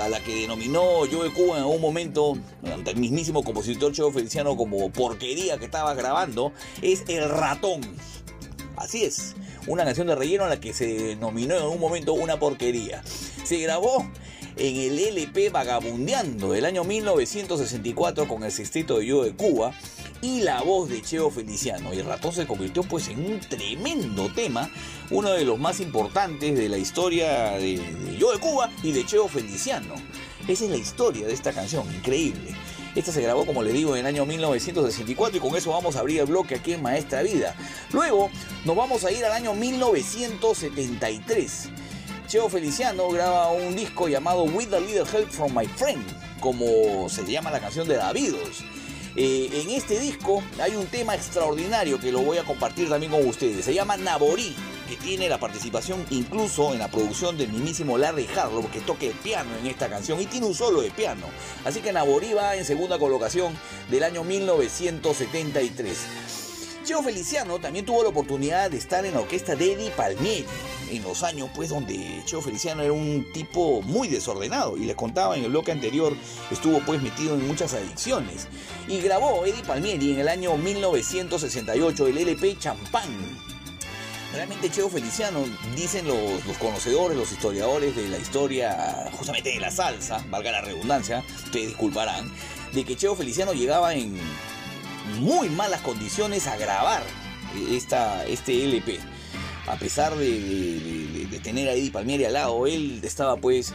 a la que denominó Joe Cuba en algún momento, ante el mismísimo compositor Cheo Feliciano, como porquería que estabas grabando, es El Ratón. Así es, una canción de relleno a la que se denominó en algún momento una porquería. Se grabó en el LP Vagabundeando del año 1964 con el sexteto de Yo de Cuba y la voz de Cheo Feliciano. Y ratón se convirtió pues en un tremendo tema, uno de los más importantes de la historia de, de Yo de Cuba y de Cheo Feliciano. Esa es la historia de esta canción, increíble. Esta se grabó, como les digo, en el año 1964 y con eso vamos a abrir el bloque aquí en Maestra Vida. Luego nos vamos a ir al año 1973. Cheo Feliciano graba un disco llamado With a Little Help from My Friend, como se llama la canción de Davidos. Eh, en este disco hay un tema extraordinario que lo voy a compartir también con ustedes. Se llama Naborí, que tiene la participación incluso en la producción del mismísimo Larry Harlow, que toca el piano en esta canción y tiene un solo de piano. Así que Naborí va en segunda colocación del año 1973. Cheo Feliciano también tuvo la oportunidad de estar en la orquesta de Eddie Palmieri. en los años pues donde Cheo Feliciano era un tipo muy desordenado y les contaba en el bloque anterior estuvo pues metido en muchas adicciones y grabó Eddie Palmieri en el año 1968 el LP Champán. Realmente Cheo Feliciano, dicen los, los conocedores, los historiadores de la historia justamente de la salsa, valga la redundancia, ustedes disculparán, de que Cheo Feliciano llegaba en muy malas condiciones a grabar esta, este LP. A pesar de, tener a Eddie Palmieri al lado, él estaba pues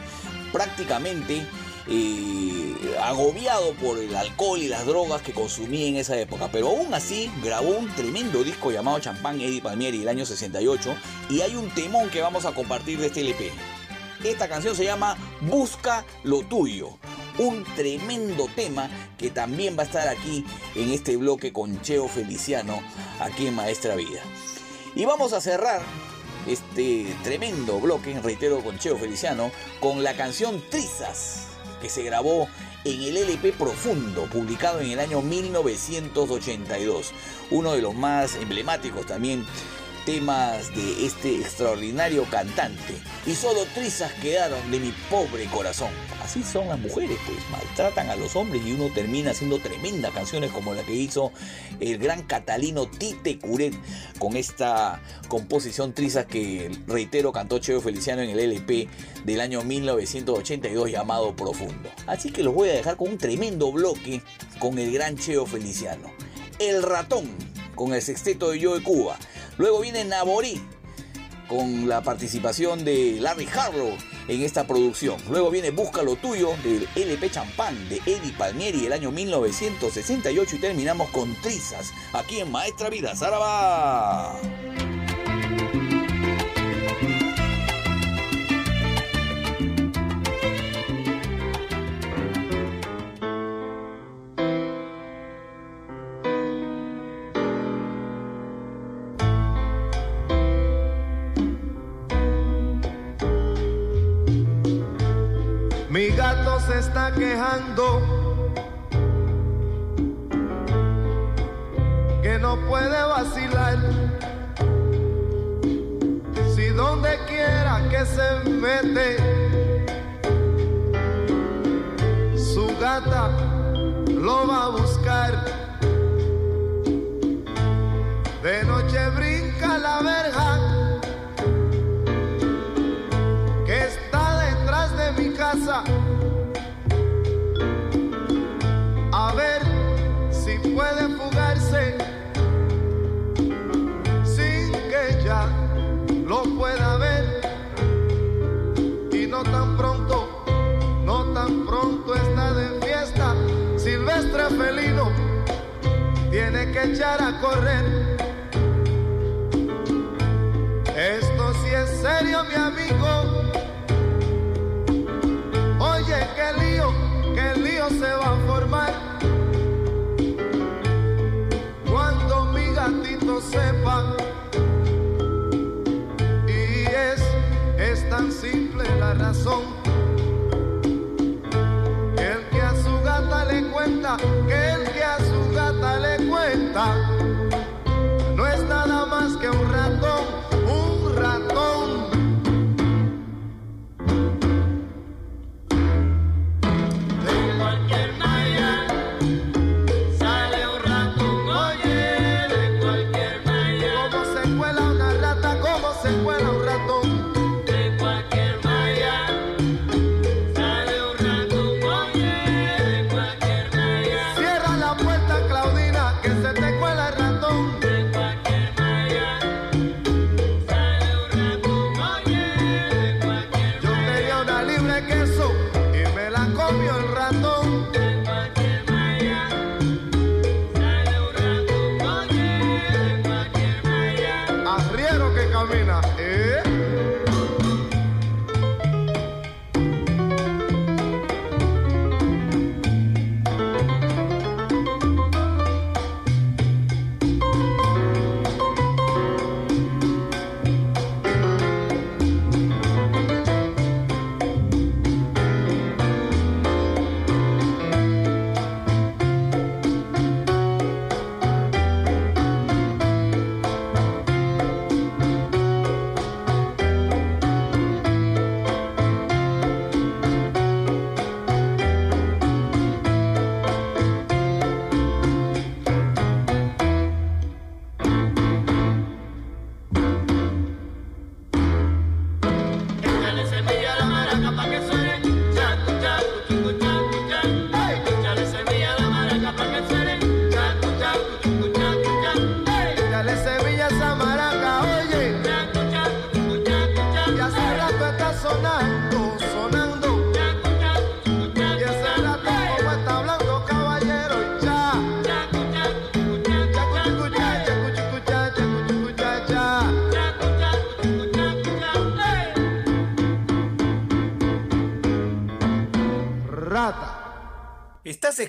prácticamente eh, agobiado por el alcohol y las drogas que consumía en esa época. Pero aún así grabó un tremendo disco llamado Champán Eddie Palmieri el año 68 y hay un temón que vamos a compartir de este LP. Esta canción se llama Busca lo tuyo. Un tremendo tema que también va a estar aquí en este bloque con Cheo Feliciano, aquí en Maestra Vida. Y vamos a cerrar este tremendo bloque, reitero, con Cheo Feliciano, con la canción Trizas, que se grabó en el LP Profundo, publicado en el año 1982. Uno de los más emblemáticos también temas de este extraordinario cantante. Y solo trizas quedaron de mi pobre corazón. Así son las mujeres, pues maltratan a los hombres y uno termina haciendo tremendas canciones como la que hizo el gran catalino Tite Curet con esta composición trizas que, reitero, cantó Cheo Feliciano en el LP del año 1982 llamado Profundo. Así que los voy a dejar con un tremendo bloque con el gran Cheo Feliciano. El ratón con el sexteto de Yo de Cuba. Luego viene Naborí con la participación de Larry Harlow en esta producción. Luego viene Busca lo tuyo del LP Champán de Eddie Palmieri el año 1968 y terminamos con Trizas aquí en Maestra Vida Zaraba. Se está quejando que no puede vacilar. Si donde quiera que se mete, su gata lo va a buscar. De noche brinca la verja Felino tiene que echar a correr. Esto sí es serio, mi amigo. Oye, qué lío, qué lío se va a formar. Cuando mi gatito sepa. Y es, es tan simple la razón. Cuenta, que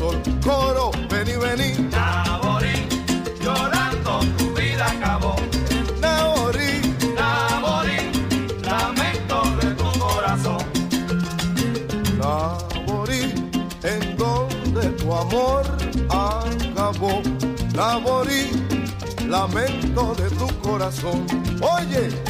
Coro, ven y vení. Naborí, llorando tu vida acabó. Naborí, Naborí, lamento de tu corazón. Naborí, en donde tu amor acabó. Naborí, lamento de tu corazón. Oye.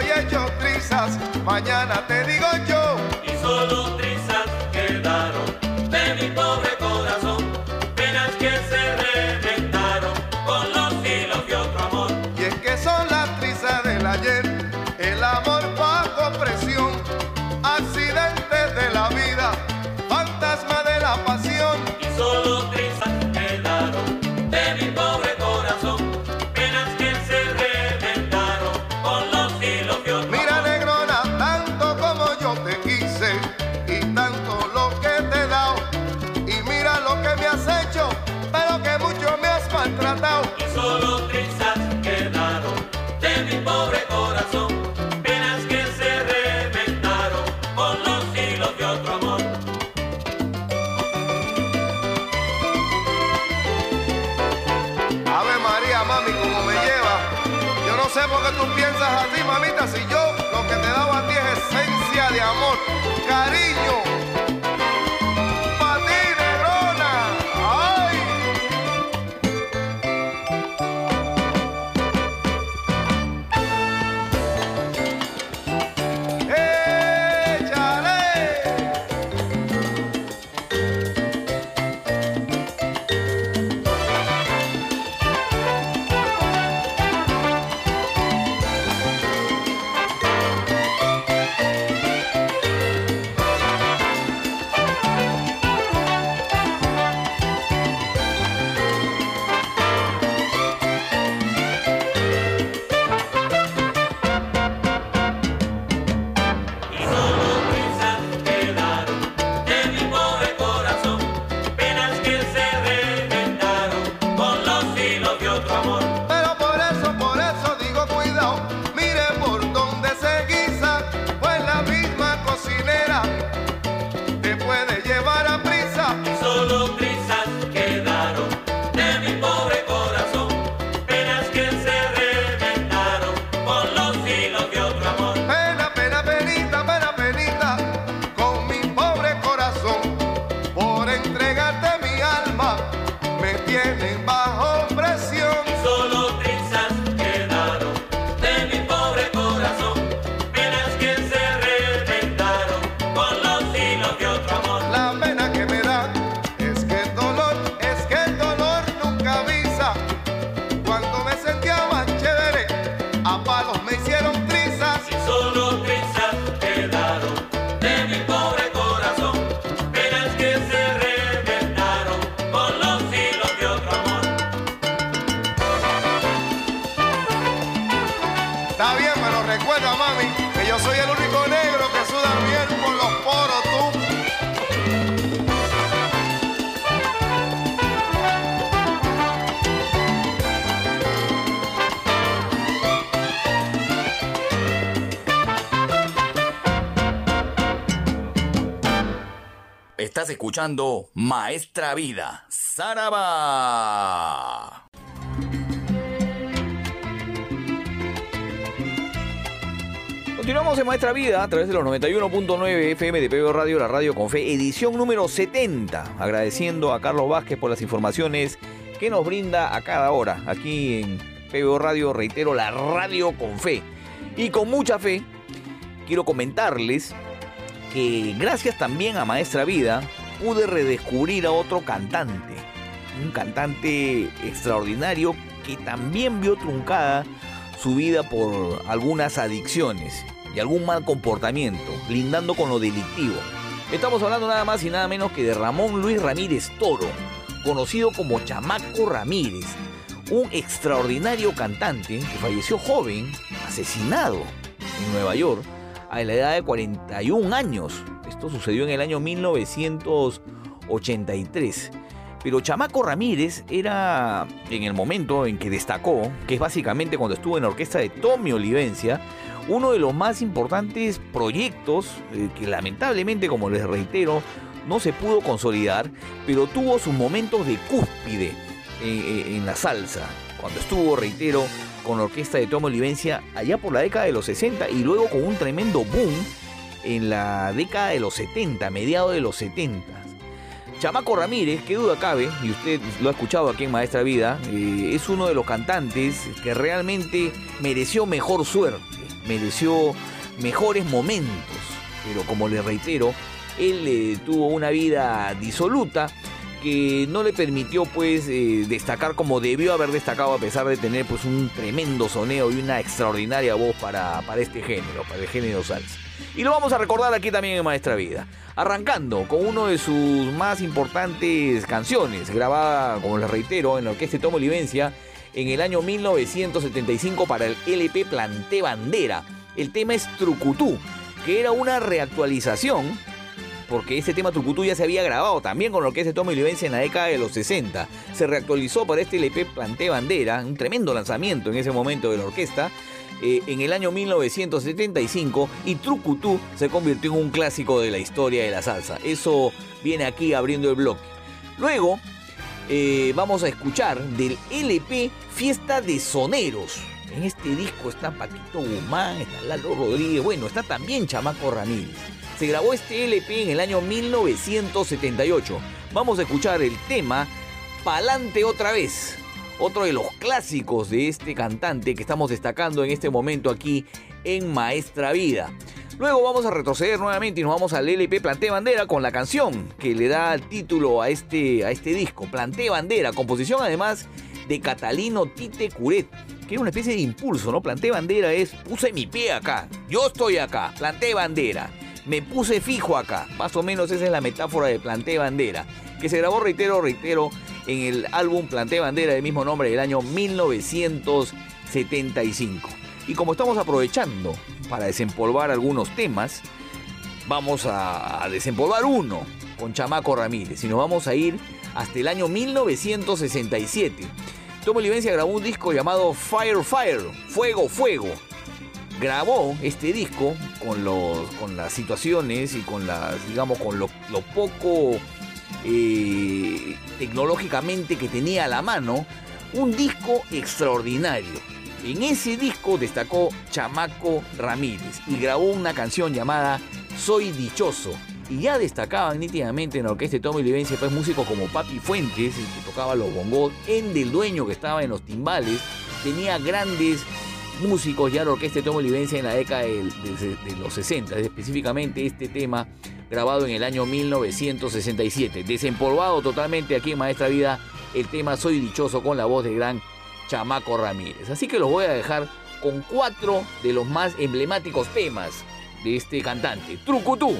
Que estoy hecho trizas, mañana te digo yo. Thank you. Maestra Vida, Saraba. Continuamos en Maestra Vida a través de los 91.9 FM de PBO Radio, la radio con fe, edición número 70. Agradeciendo a Carlos Vázquez por las informaciones que nos brinda a cada hora aquí en PBO Radio, reitero, la radio con fe. Y con mucha fe, quiero comentarles que gracias también a Maestra Vida pude redescubrir a otro cantante. Un cantante extraordinario que también vio truncada su vida por algunas adicciones y algún mal comportamiento, lindando con lo delictivo. Estamos hablando nada más y nada menos que de Ramón Luis Ramírez Toro, conocido como Chamaco Ramírez, un extraordinario cantante que falleció joven, asesinado en Nueva York a la edad de 41 años. Esto sucedió en el año 1983. Pero Chamaco Ramírez era, en el momento en que destacó, que es básicamente cuando estuvo en la orquesta de Tommy Olivencia, uno de los más importantes proyectos eh, que lamentablemente, como les reitero, no se pudo consolidar, pero tuvo sus momentos de cúspide eh, eh, en la salsa. Cuando estuvo, reitero, con la orquesta de Tommy Olivencia allá por la década de los 60 y luego con un tremendo boom en la década de los 70, mediados de los 70. Chamaco Ramírez, qué duda cabe, y usted lo ha escuchado aquí en Maestra Vida, eh, es uno de los cantantes que realmente mereció mejor suerte, mereció mejores momentos, pero como le reitero, él eh, tuvo una vida disoluta que no le permitió pues eh, destacar como debió haber destacado a pesar de tener pues un tremendo soneo y una extraordinaria voz para, para este género, para el género salsa. Y lo vamos a recordar aquí también en Maestra Vida. Arrancando con uno de sus más importantes canciones, grabada, como les reitero, en la orquesta Tomo Olivencia en el año 1975 para el LP Planté Bandera. El tema es Trucutú, que era una reactualización porque este tema Trucutú ya se había grabado también con la orquesta de Tommy Olivencia en la década de los 60. Se reactualizó para este LP Planté Bandera, un tremendo lanzamiento en ese momento de la orquesta, eh, en el año 1975 y Trucutú se convirtió en un clásico de la historia de la salsa. Eso viene aquí abriendo el bloque. Luego eh, vamos a escuchar del LP Fiesta de Soneros. En este disco está Paquito Guzmán, está Lalo Rodríguez, bueno, está también Chamaco Ramírez. Se grabó este LP en el año 1978. Vamos a escuchar el tema Palante otra vez. Otro de los clásicos de este cantante que estamos destacando en este momento aquí en Maestra Vida. Luego vamos a retroceder nuevamente y nos vamos al LP Planté Bandera con la canción que le da título a este, a este disco. Planté Bandera, composición además de Catalino Tite Curet, que era una especie de impulso, ¿no? Planté Bandera es puse mi pie acá, yo estoy acá, planté bandera me puse fijo acá. Más o menos esa es la metáfora de Planté Bandera, que se grabó, reitero, reitero, en el álbum Planté Bandera del mismo nombre del año 1975. Y como estamos aprovechando para desempolvar algunos temas, vamos a, desempolvar uno con Chamaco Ramírez y nos vamos a ir hasta el año 1967. Tomo Olivencia grabó un disco llamado Fire Fire, Fuego Fuego, grabó este disco con, los, con las situaciones y con las, digamos, con lo, poco eh, tecnológicamente que tenía a la mano, un disco extraordinario. En ese disco destacó Chamaco Ramírez y grabó una canción llamada Soy Dichoso. Y ya destacaban nítidamente en la orquesta de Tommy Olivencia pues músicos como Papi Fuentes, el que tocaba los bongos, en del dueño que estaba en los timbales, tenía grandes músicos ya la orquesta de Tomo Olivencia en la década de los 60, específicamente este tema grabado en el año 1967. Desempolvado totalmente aquí en Maestra Vida el tema Soy Dichoso con la voz del gran Chamaco Ramírez. Así que los voy a dejar con cuatro de los más emblemáticos temas de este cantante. Trucutú,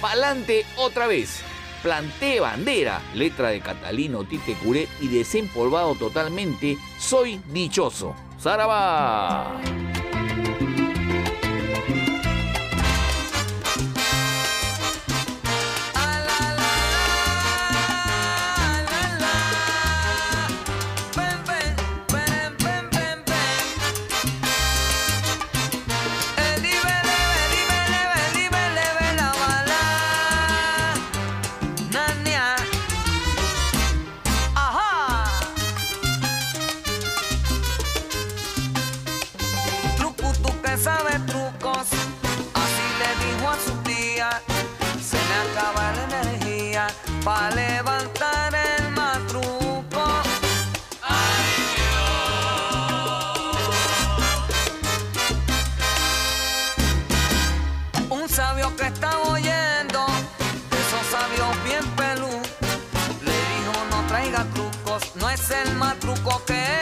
Pa'lante otra vez. Planté bandera, letra de Catalino Tite Curé y desempolvado totalmente, soy dichoso. ¡Zaraba! qualquer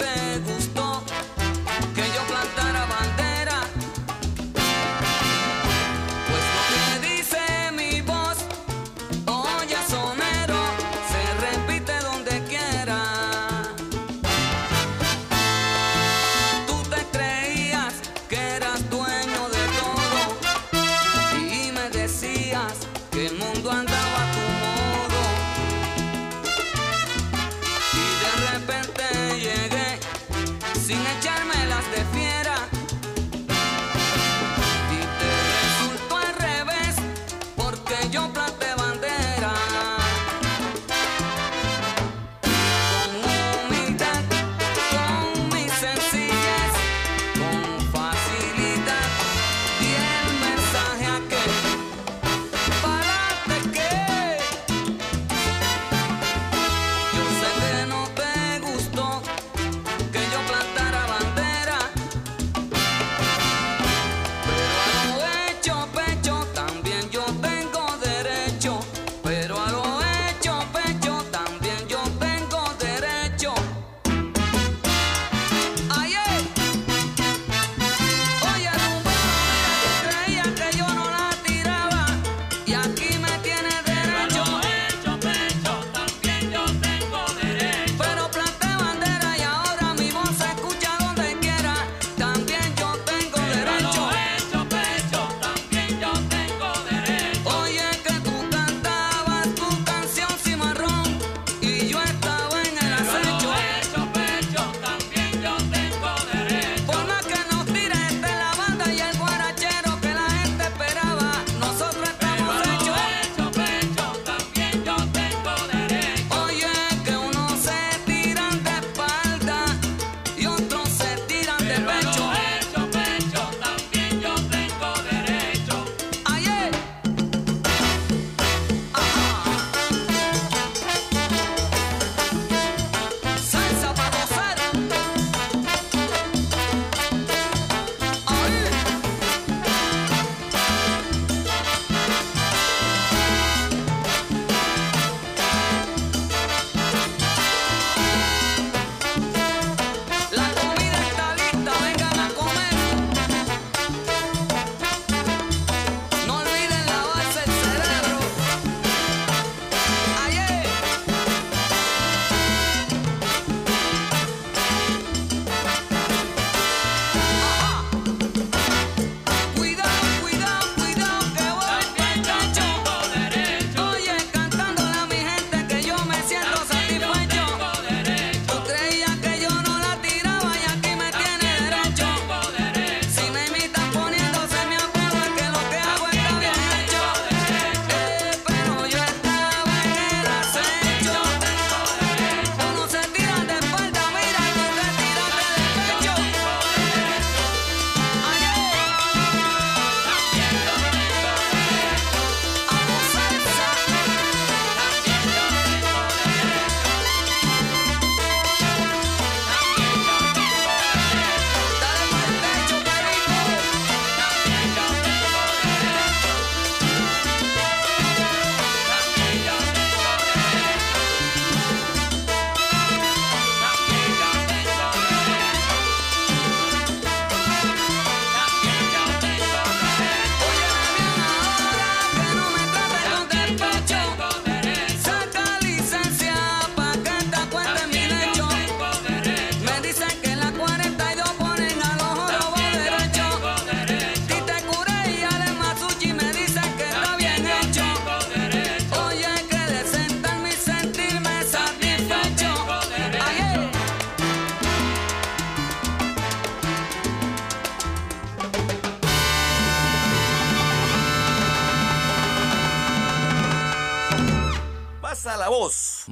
yo.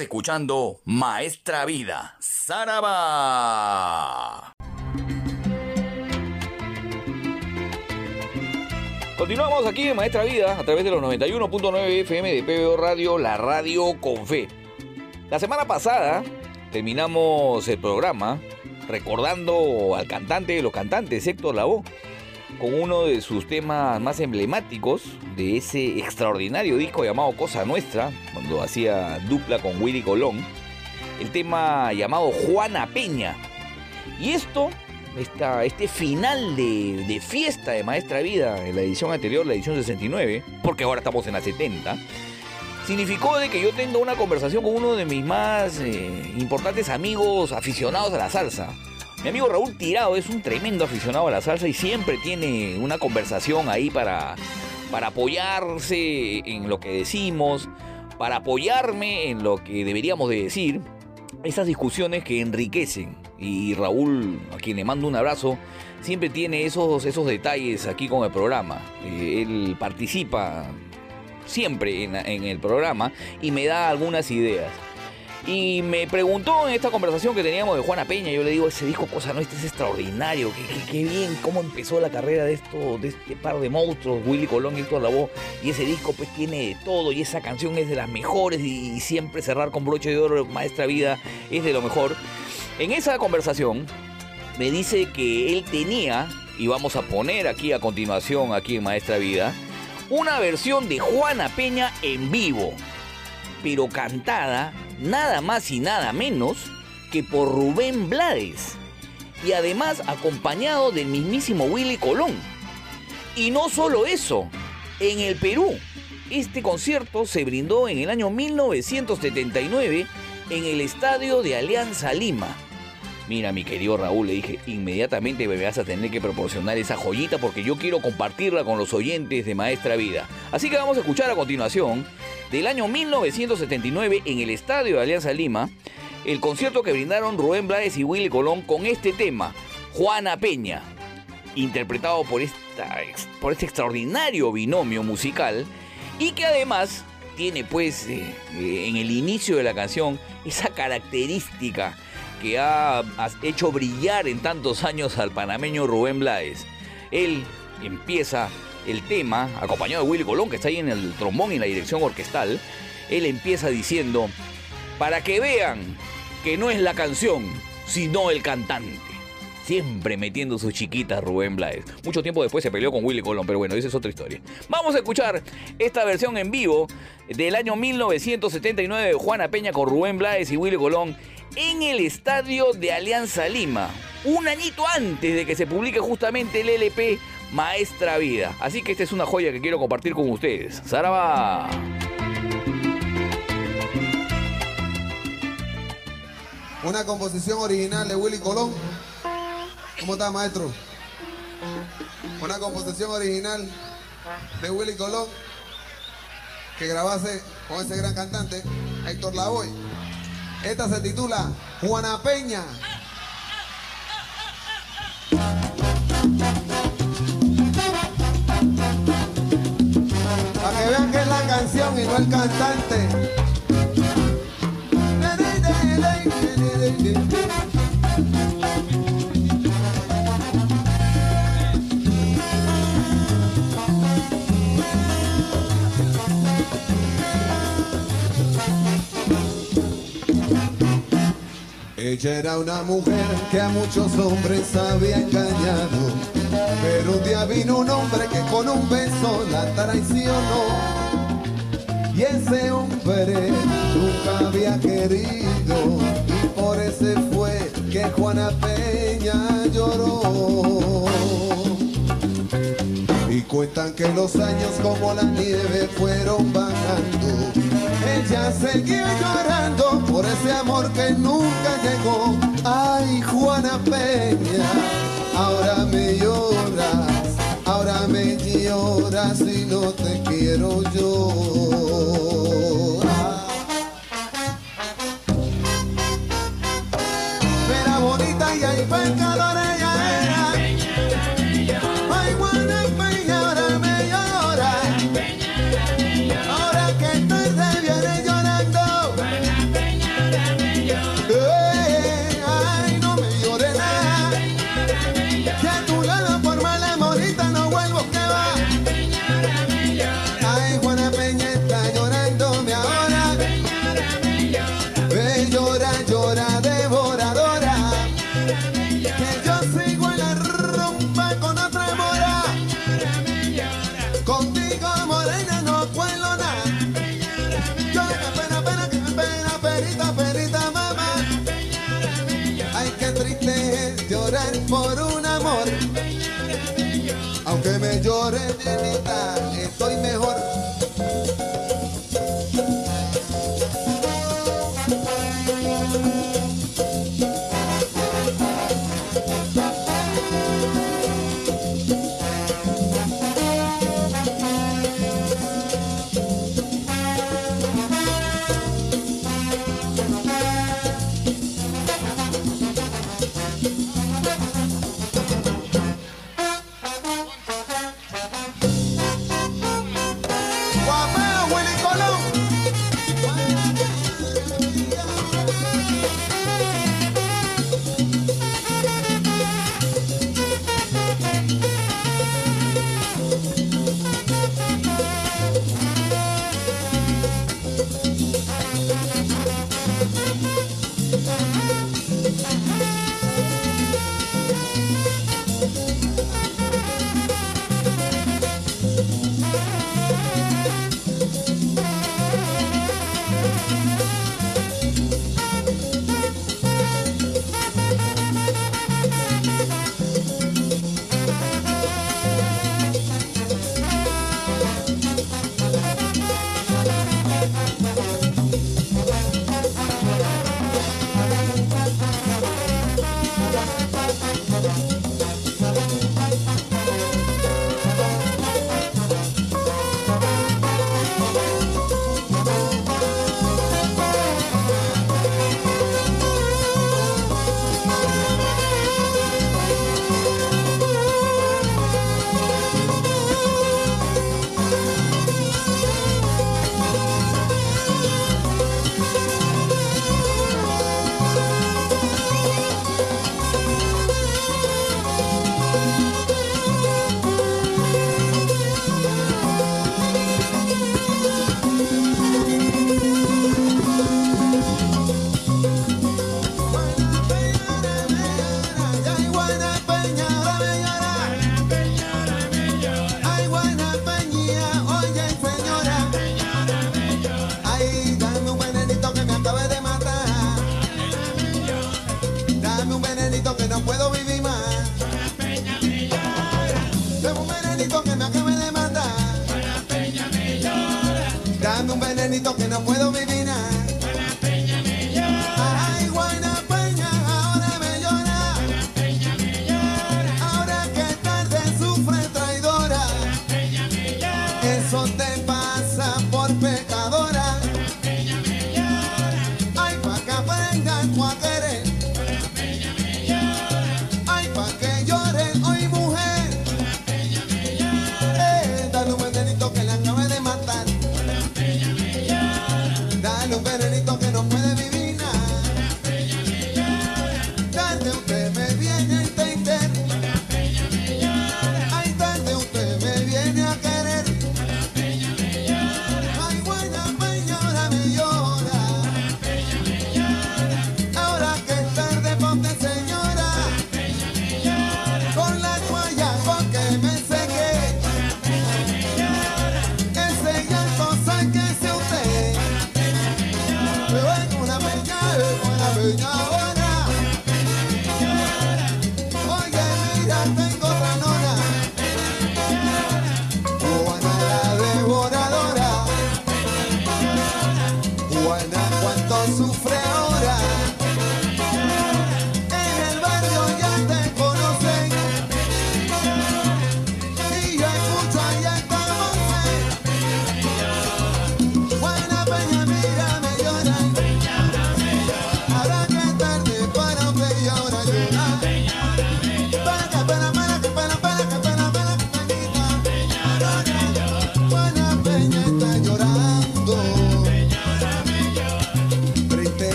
Escuchando Maestra Vida, Saraba. Continuamos aquí en Maestra Vida a través de los 91.9 FM de PBO Radio, la radio con fe. La semana pasada terminamos el programa recordando al cantante de los cantantes, Héctor Lavoe, con uno de sus temas más emblemáticos de ese extraordinario disco llamado Cosa Nuestra, hacía dupla con Willy Colón, el tema llamado Juana Peña. Y esto, esta, este final de, de fiesta de Maestra Vida en la edición anterior, la edición 69, porque ahora estamos en la 70, significó de que yo tenga una conversación con uno de mis más eh, importantes amigos aficionados a la salsa. Mi amigo Raúl Tirado es un tremendo aficionado a la salsa y siempre tiene una conversación ahí para, para apoyarse en lo que decimos, para apoyarme en lo que deberíamos de decir. Esas discusiones que enriquecen. Y Raúl, a quien le mando un abrazo, siempre tiene esos, esos detalles aquí con el programa. Eh, él participa siempre en, en el programa y me da algunas ideas. Y me preguntó en esta conversación que teníamos de Juana Peña, yo le digo, ese disco Cosa Nuestra es extraordinario, qué, bien, cómo empezó la carrera de esto, de este par de monstruos, Willy Colón y Héctor Lavoe, y ese disco pues tiene todo, y esa canción es de las mejores, y, y siempre cerrar con broche de oro, Maestra Vida, es de lo mejor. En esa conversación me dice que él tenía, y vamos a poner aquí a continuación, aquí en Maestra Vida, una versión de Juana Peña en vivo pero cantada nada más y nada menos que por Rubén Blades. Y además acompañado del mismísimo Willy Colón. Y no solo eso, en el Perú, este concierto se brindó en el año 1979 en el estadio de Alianza Lima. Mira, mi querido Raúl, le dije, inmediatamente me vas a tener que proporcionar esa joyita porque yo quiero compartirla con los oyentes de Maestra Vida. Así que vamos a escuchar a continuación, del año 1979, en el Estadio de Alianza Lima, el concierto que brindaron Rubén Blades y Willy Colón con este tema, Juana Peña, interpretado por, esta, por este extraordinario binomio musical y que además tiene pues eh, en el inicio de la canción esa característica que ha, hecho brillar en tantos años al panameño Rubén Blades. Él empieza el tema, acompañado de Willy Colón, que está ahí en el trombón y en la dirección orquestal. Él empieza diciendo, para que vean que no es la canción, sino el cantante. Siempre metiendo sus chiquitas Rubén Blades. Mucho tiempo después se peleó con Willy Colón, pero bueno, esa es otra historia. Vamos a escuchar esta versión en vivo del año 1979 de Juana Peña con Rubén Blades y Willy Colón en el estadio de Alianza Lima. Un añito antes de que se publique justamente el LP Maestra Vida. Así que esta es una joya que quiero compartir con ustedes. Saraba. Una composición original de Willy Colón. ¿Cómo está, maestro? Una composición original de Willy Colón que grabase con ese gran cantante, Héctor Lavoe. Esta se titula Juana Peña. Para que vean que es la canción y no el cantante. Ella era una mujer que a muchos hombres había engañado, pero un día vino un hombre que con un beso la traicionó. Y ese hombre nunca había querido y por ese fue que Juana Peña lloró. Y cuentan que los años como la nieve fueron bajando. Ella seguía llorando por ese amor que nunca llegó. Ay, Juana Peña, ahora me lloras, ahora me lloras y no te quiero yo.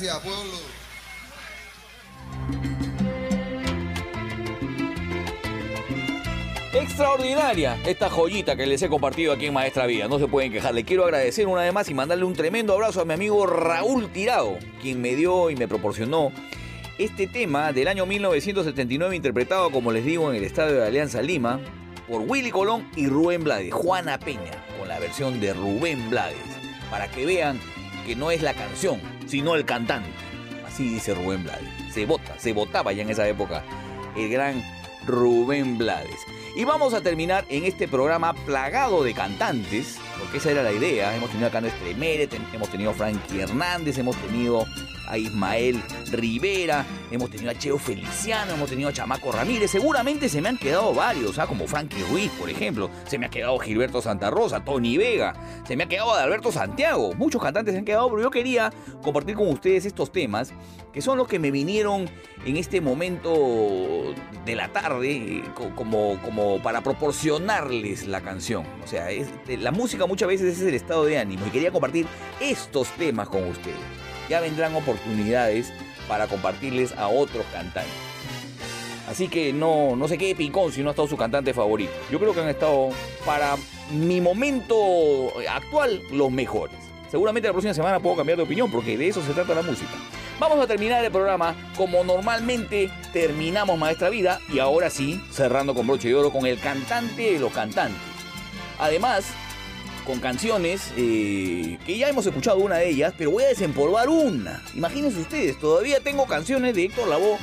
Gracias, pueblo. Extraordinaria esta joyita que les he compartido aquí en Maestra Vida. No se pueden quejar. Le quiero agradecer una vez más y mandarle un tremendo abrazo a mi amigo Raúl Tirado, quien me dio y me proporcionó este tema del año 1979 interpretado, como les digo, en el Estadio de Alianza Lima por Willy Colón y Rubén Blades. Juana Peña, con la versión de Rubén Blades. Para que vean que no es la canción, sino el cantante. Así dice Rubén Blades. Se vota, se votaba ya en esa época el gran Rubén Blades. Y vamos a terminar en este programa plagado de cantantes, porque esa era la idea. Hemos tenido a Cano Estremere, hemos tenido a Frankie Hernández, hemos tenido a Ismael Rivera, hemos tenido a Cheo Feliciano, hemos tenido a Chamaco Ramírez. Seguramente se me han quedado varios, ¿ah? como Frankie Ruiz, por ejemplo. Se me ha quedado Gilberto Santa Rosa, Tony Vega, se me ha quedado Alberto Santiago. Muchos cantantes se han quedado, pero yo quería compartir con ustedes estos temas que son los que me vinieron en este momento de la tarde eh, co- como, como para proporcionarles la canción. O sea, eh, la música muchas veces es el estado de ánimo y quería compartir estos temas con ustedes. Ya vendrán oportunidades para compartirles a otros cantantes. Así que no, no se quede picón si no ha estado su cantante favorito. Yo creo que han estado, para mi momento actual, los mejores. Seguramente la próxima semana puedo cambiar de opinión porque de eso se trata la música. Vamos a terminar el programa como normalmente terminamos Maestra Vida y ahora sí, cerrando con broche de oro con el cantante de los cantantes. Además, con canciones eh, que ya hemos escuchado una de ellas, pero voy a desempolvar una. Imagínense ustedes, todavía tengo canciones de Héctor Lavoe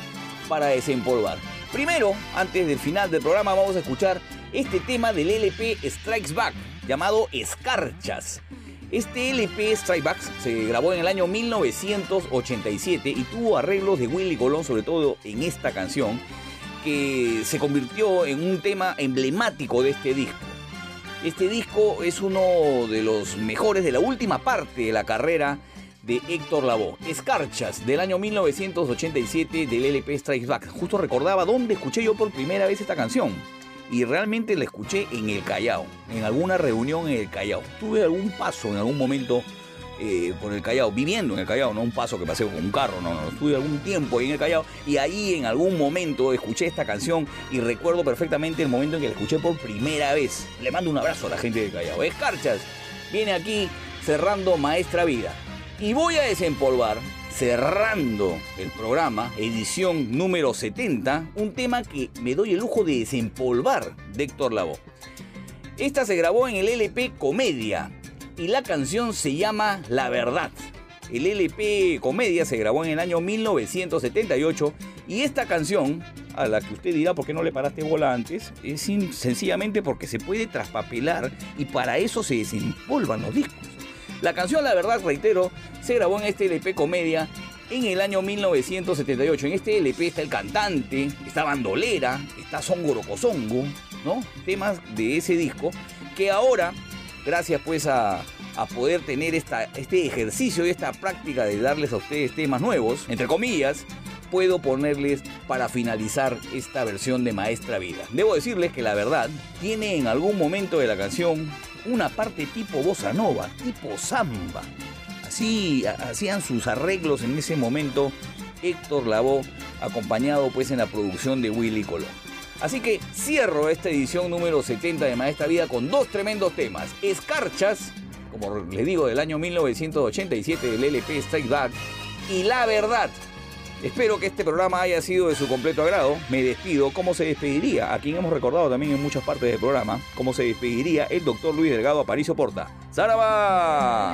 para desempolvar. Primero, antes del final del programa, vamos a escuchar este tema del LP Strikes Back, llamado Escarchas. Este LP Strike Back se grabó en el año 1987 y tuvo arreglos de Willy Colón, sobre todo en esta canción, que se convirtió en un tema emblemático de este disco. Este disco es uno de los mejores de la última parte de la carrera de Héctor Lavoe. Escarchas, del año 1987 del LP Strikes Back. Justo recordaba dónde escuché yo por primera vez esta canción. Y realmente la escuché en el Callao, en alguna reunión en el Callao. Tuve algún paso en algún momento eh, por el Callao, viviendo en el Callao, no un paso que pasé con un carro, no, no, estuve algún tiempo ahí en el Callao y ahí en algún momento escuché esta canción y recuerdo perfectamente el momento en que la escuché por primera vez. Le mando un abrazo a la gente del Callao. Escarchas viene aquí cerrando Maestra Vida. Y voy a desempolvar, cerrando el programa, edición número 70, un tema que me doy el lujo de desempolvar de Héctor Lavoe. Esta se grabó en el LP Comedia y la canción se llama La Verdad. El LP Comedia se grabó en el año 1978 y esta canción, a la que usted dirá por qué no le paraste bola antes, es sencillamente porque se puede traspapelar y para eso se desempolvan los discos. La canción La Verdad, reitero, se grabó en este LP Comedia en el año 1978. En este LP está el cantante, está Bandolera, está Songo Rocosongo, ¿no? Temas de ese disco que ahora, gracias pues a, poder tener este ejercicio y esta práctica de darles a ustedes temas nuevos, entre comillas, puedo ponerles para finalizar esta versión de Maestra Vida. Debo decirles que la verdad tiene en algún momento de la canción una parte tipo bossa nova, tipo samba. Así ha- hacían sus arreglos en ese momento Héctor Lavoe, acompañado pues en la producción de Willy Colón. Así que cierro esta edición número 70 de Maestra Vida con dos tremendos temas. Escarchas, como les digo, del año 1987 del LP Strike Back, y La Verdad. Espero que este programa haya sido de su completo agrado. Me despido. ¿Cómo se despediría? A quien hemos recordado también en muchas partes del programa. ¿Cómo se despediría el doctor Luis Delgado Aparicio Porta? ¡Zaraba!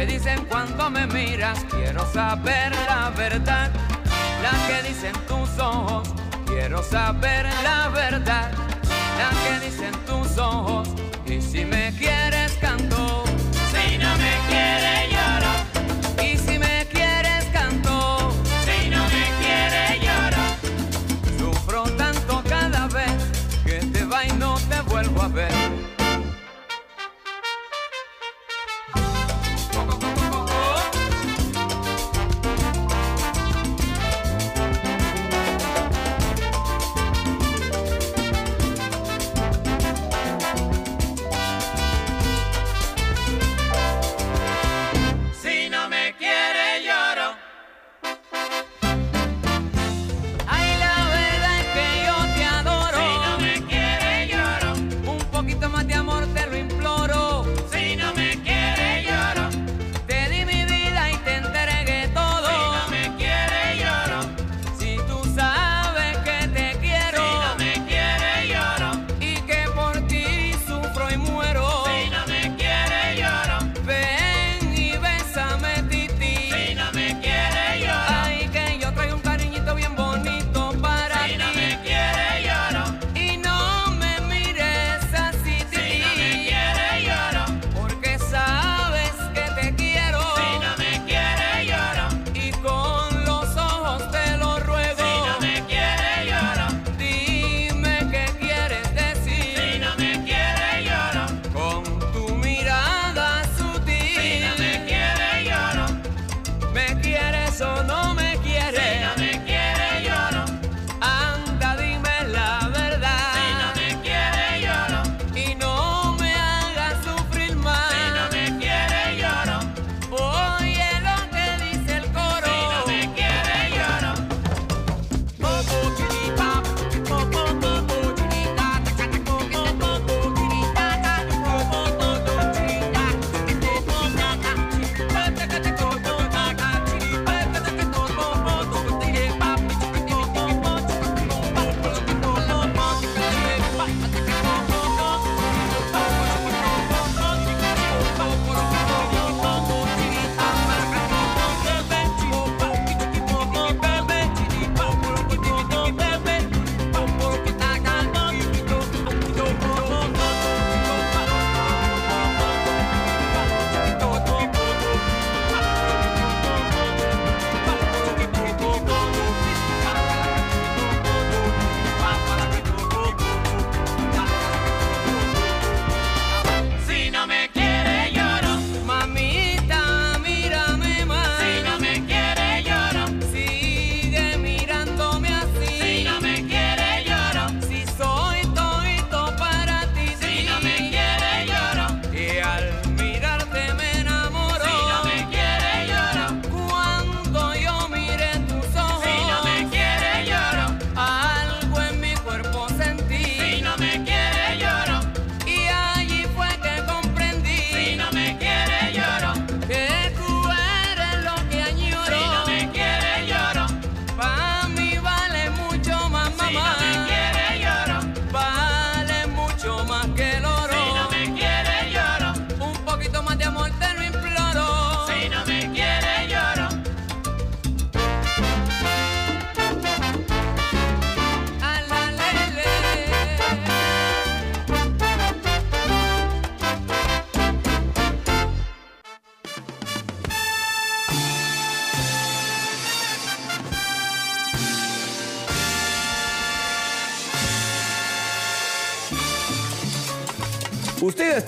que dicen cuando me miras, quiero saber la verdad. La que dicen tus ojos, quiero saber la verdad. La que dicen tus ojos, y si me quieres.